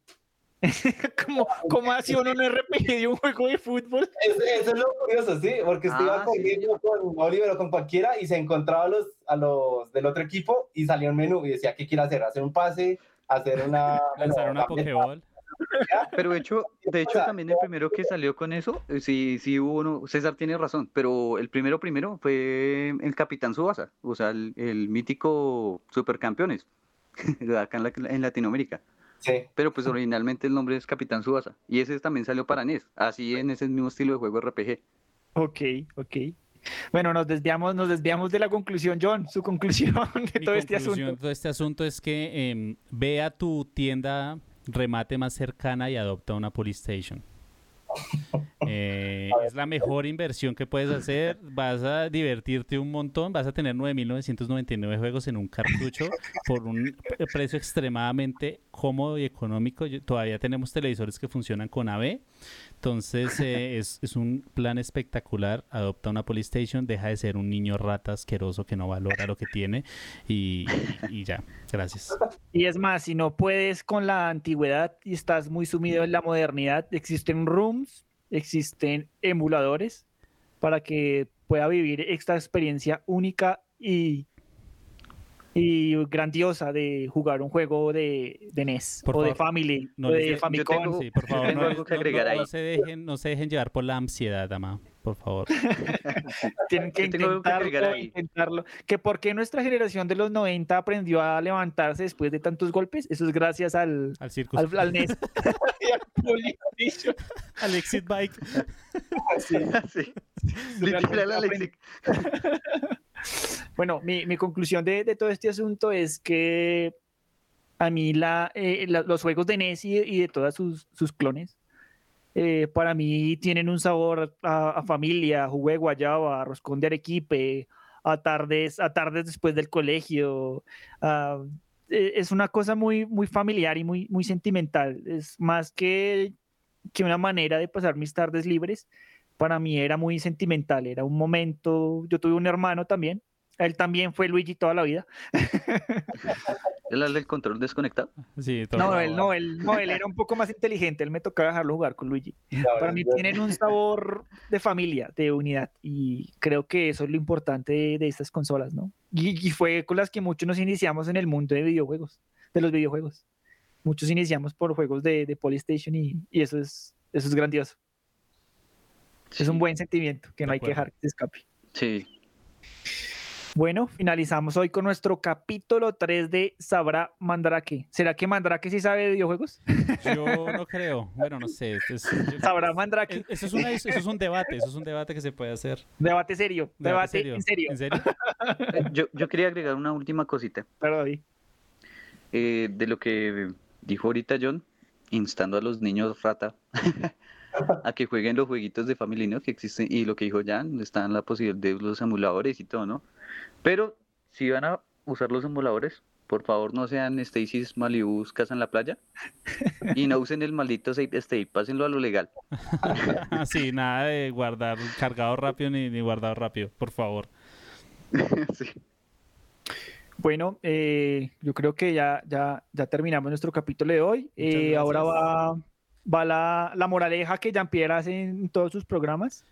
¿Cómo, cómo así uno no RPG de un juego de fútbol? Eso, eso es lo curioso, sí, porque usted Ah, iba sí. con Oliver o con cualquiera y se encontraba a los, a los del otro equipo y salía un menú y decía, ¿qué quiere hacer? ¿Hacer un pase? ¿Hacer una... Lanzar una Pokéball. Pero de hecho, de hecho sea, también el primero que salió con eso, eh, sí, sí hubo uno, César tiene razón, pero el primero primero fue el Capitán Subasa, o sea, el, el mítico Supercampeones, acá en, la- en Latinoamérica. Sí. Pero pues originalmente el nombre es Capitán Subasa, y ese también salió para NES, así en ese mismo estilo de juego RPG. Ok, ok. Bueno, nos desviamos, nos desviamos de la conclusión, John. Su conclusión de Mi todo este conclusión asunto. de todo este asunto es que em, ve a tu tienda remate más cercana y adopta una Polystation. Eh, es la mejor inversión que puedes hacer. Vas a divertirte un montón. Vas a tener 9.999 juegos en un cartucho por un precio extremadamente cómodo y económico. Yo- todavía tenemos televisores que funcionan con AB. Entonces eh, es, es un plan espectacular. Adopta una Polystation. Deja de ser un niño rata asqueroso que no valora lo que tiene. Y, y ya. Gracias. Y es más, si no puedes con la antigüedad y estás muy sumido en la modernidad, existen rooms, existen emuladores para que pueda vivir esta experiencia única y, y grandiosa de jugar un juego de, de NES Por o de Family no o de Famicom. tengo- Sí, por favor, no, algo que no- agregar no- ahí. no se dejen, no se dejen llevar por la ansiedad, ama, por favor. Tienen que algo que agregar intentarlo, ahí. intentarlo. Que por qué nuestra generación de los 90 aprendió a levantarse después de tantos golpes, eso es gracias al, Al circo. al, al NES. Al Exit Bike. Sí, literal, Alexis. Bueno, mi, mi conclusión de, de todo este asunto es que a mí la, eh, la- los juegos de NES y, y de todas sus, sus clones, eh, para mí tienen un sabor a, familia, jugué de guayaba, roscón de arequipe, a tardes, a tardes después del colegio. ah, eh, es una cosa muy, muy familiar y muy, muy sentimental. Es más que, que una manera de pasar mis tardes libres. Para mí era muy sentimental, era un momento. Yo tuve un hermano también, él también fue Luigi toda la vida. ¿El del control desconectado? Sí, todo. No, él no, él no, él era un poco más inteligente, él me tocaba dejarlo jugar con Luigi. Para mí tienen un sabor de familia, de unidad, y creo que eso es lo importante de, de estas consolas, ¿no? Y, y fue con las que muchos nos iniciamos en el mundo de videojuegos, de los videojuegos. Muchos iniciamos por juegos de, de Polystation y, y eso es eso es grandioso. Es un buen sentimiento que no hay que dejar que se escape. Sí. Bueno, finalizamos hoy con nuestro capítulo 3 de Sabrá Mandrake. ¿Será que Mandrake sí sabe de videojuegos? Yo no creo. Bueno, no sé. esto es- yo- Sabrá Mandrake. Eso es, una- eso es un debate. Eso es un debate que se puede hacer. Debate serio. Debate, en serio. ¿En serio? Eh, Yo, yo quería agregar una última cosita. David, eh, de lo que dijo ahorita John, instando a los niños rata a que jueguen los jueguitos de Family, ¿no? Que existen, y lo que dijo Jan, están la posibilidad de los emuladores y todo, ¿no? Pero si van a usar los emuladores, por favor no sean Stacy's Malibu's Casa en la Playa y no usen el maldito Save State, pásenlo a lo legal. sí, nada de guardar cargado rápido ni, ni guardado rápido, por favor. Sí. Bueno, eh, yo creo que ya, ya, ya terminamos nuestro capítulo de hoy. Eh, ahora va, va la, la moraleja que Jean-Pierre hace en todos sus programas.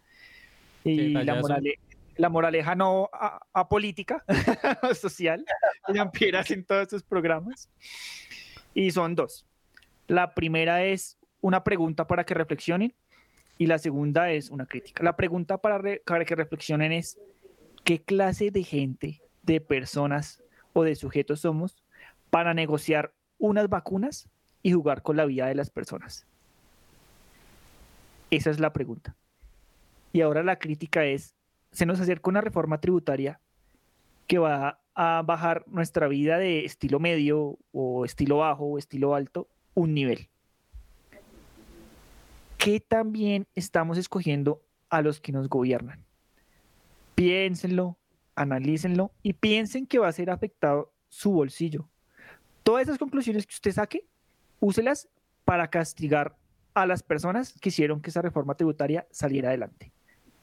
Y la, morale- la moraleja no a, apolítica, social, que Jean-Pierre hace en todos sus programas. Y son dos. La primera es una pregunta para que reflexionen y la segunda es una crítica. La pregunta para, para que reflexionen es, ¿qué clase de gente, de personas o de sujetos somos para negociar unas vacunas y jugar con la vida de las personas? Esa es la pregunta. Y ahora la crítica es, se nos acerca una reforma tributaria que va a bajar nuestra vida de estilo medio o estilo bajo o estilo alto un nivel. ¿Qué también estamos escogiendo a los que nos gobiernan? Piénsenlo, analícenlo y piensen que va a ser afectado su bolsillo. Todas esas conclusiones que usted saque, úselas para castigar a las personas que hicieron que esa reforma tributaria saliera adelante.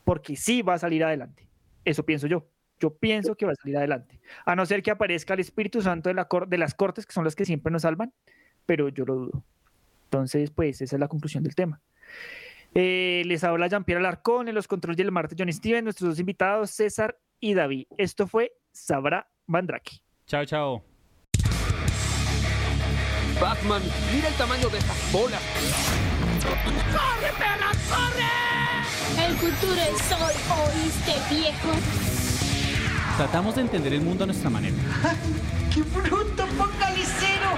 Porque sí va a salir adelante. Eso pienso yo. Yo pienso que va a salir adelante. A no ser que aparezca el Espíritu Santo de, la de las Cortes, que son las que siempre nos salvan, pero yo lo dudo. Entonces, pues esa es la conclusión del tema. Eh, les habla Jean-Pierre Alarcón en los controles del martes, John Steven, nuestros dos invitados, César y David. Esto fue Sabra Mandraki. Chao, chao. Batman, mira el tamaño de estas bolas. ¡Corre, perra, corre! El futuro es hoy, ¿oíste, viejo? Tratamos de entender el mundo a nuestra manera. ¡Qué bruto focalicero!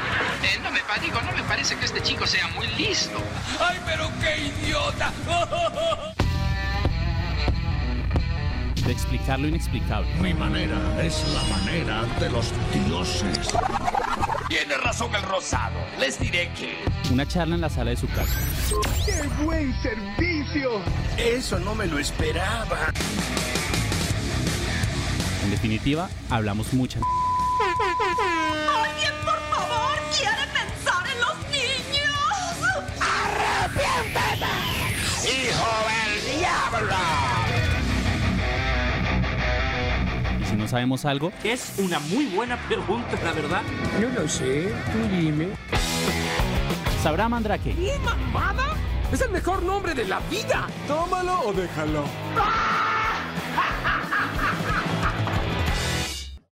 Eh, no me digo, no me parece que este chico sea muy listo. ¡Ay, pero qué idiota! De explicar lo inexplicable. Mi manera es la manera de los dioses. Tiene razón el rosado. Les diré que. Una charla en la sala de su casa. ¡Qué buen servicio! Eso no me lo esperaba. En definitiva, hablamos mucha. ¡Alguien, por favor, quiere pensar en los niños! ¡Arrepiéntete! ¡Hijo del diablo! No sabemos algo? Es una muy buena pregunta, la verdad. No lo sé, tú dime. ¿Sabrá Mandrake? ¿Y mamada? Es el mejor nombre de la vida. Tómalo o déjalo. ¡Ah!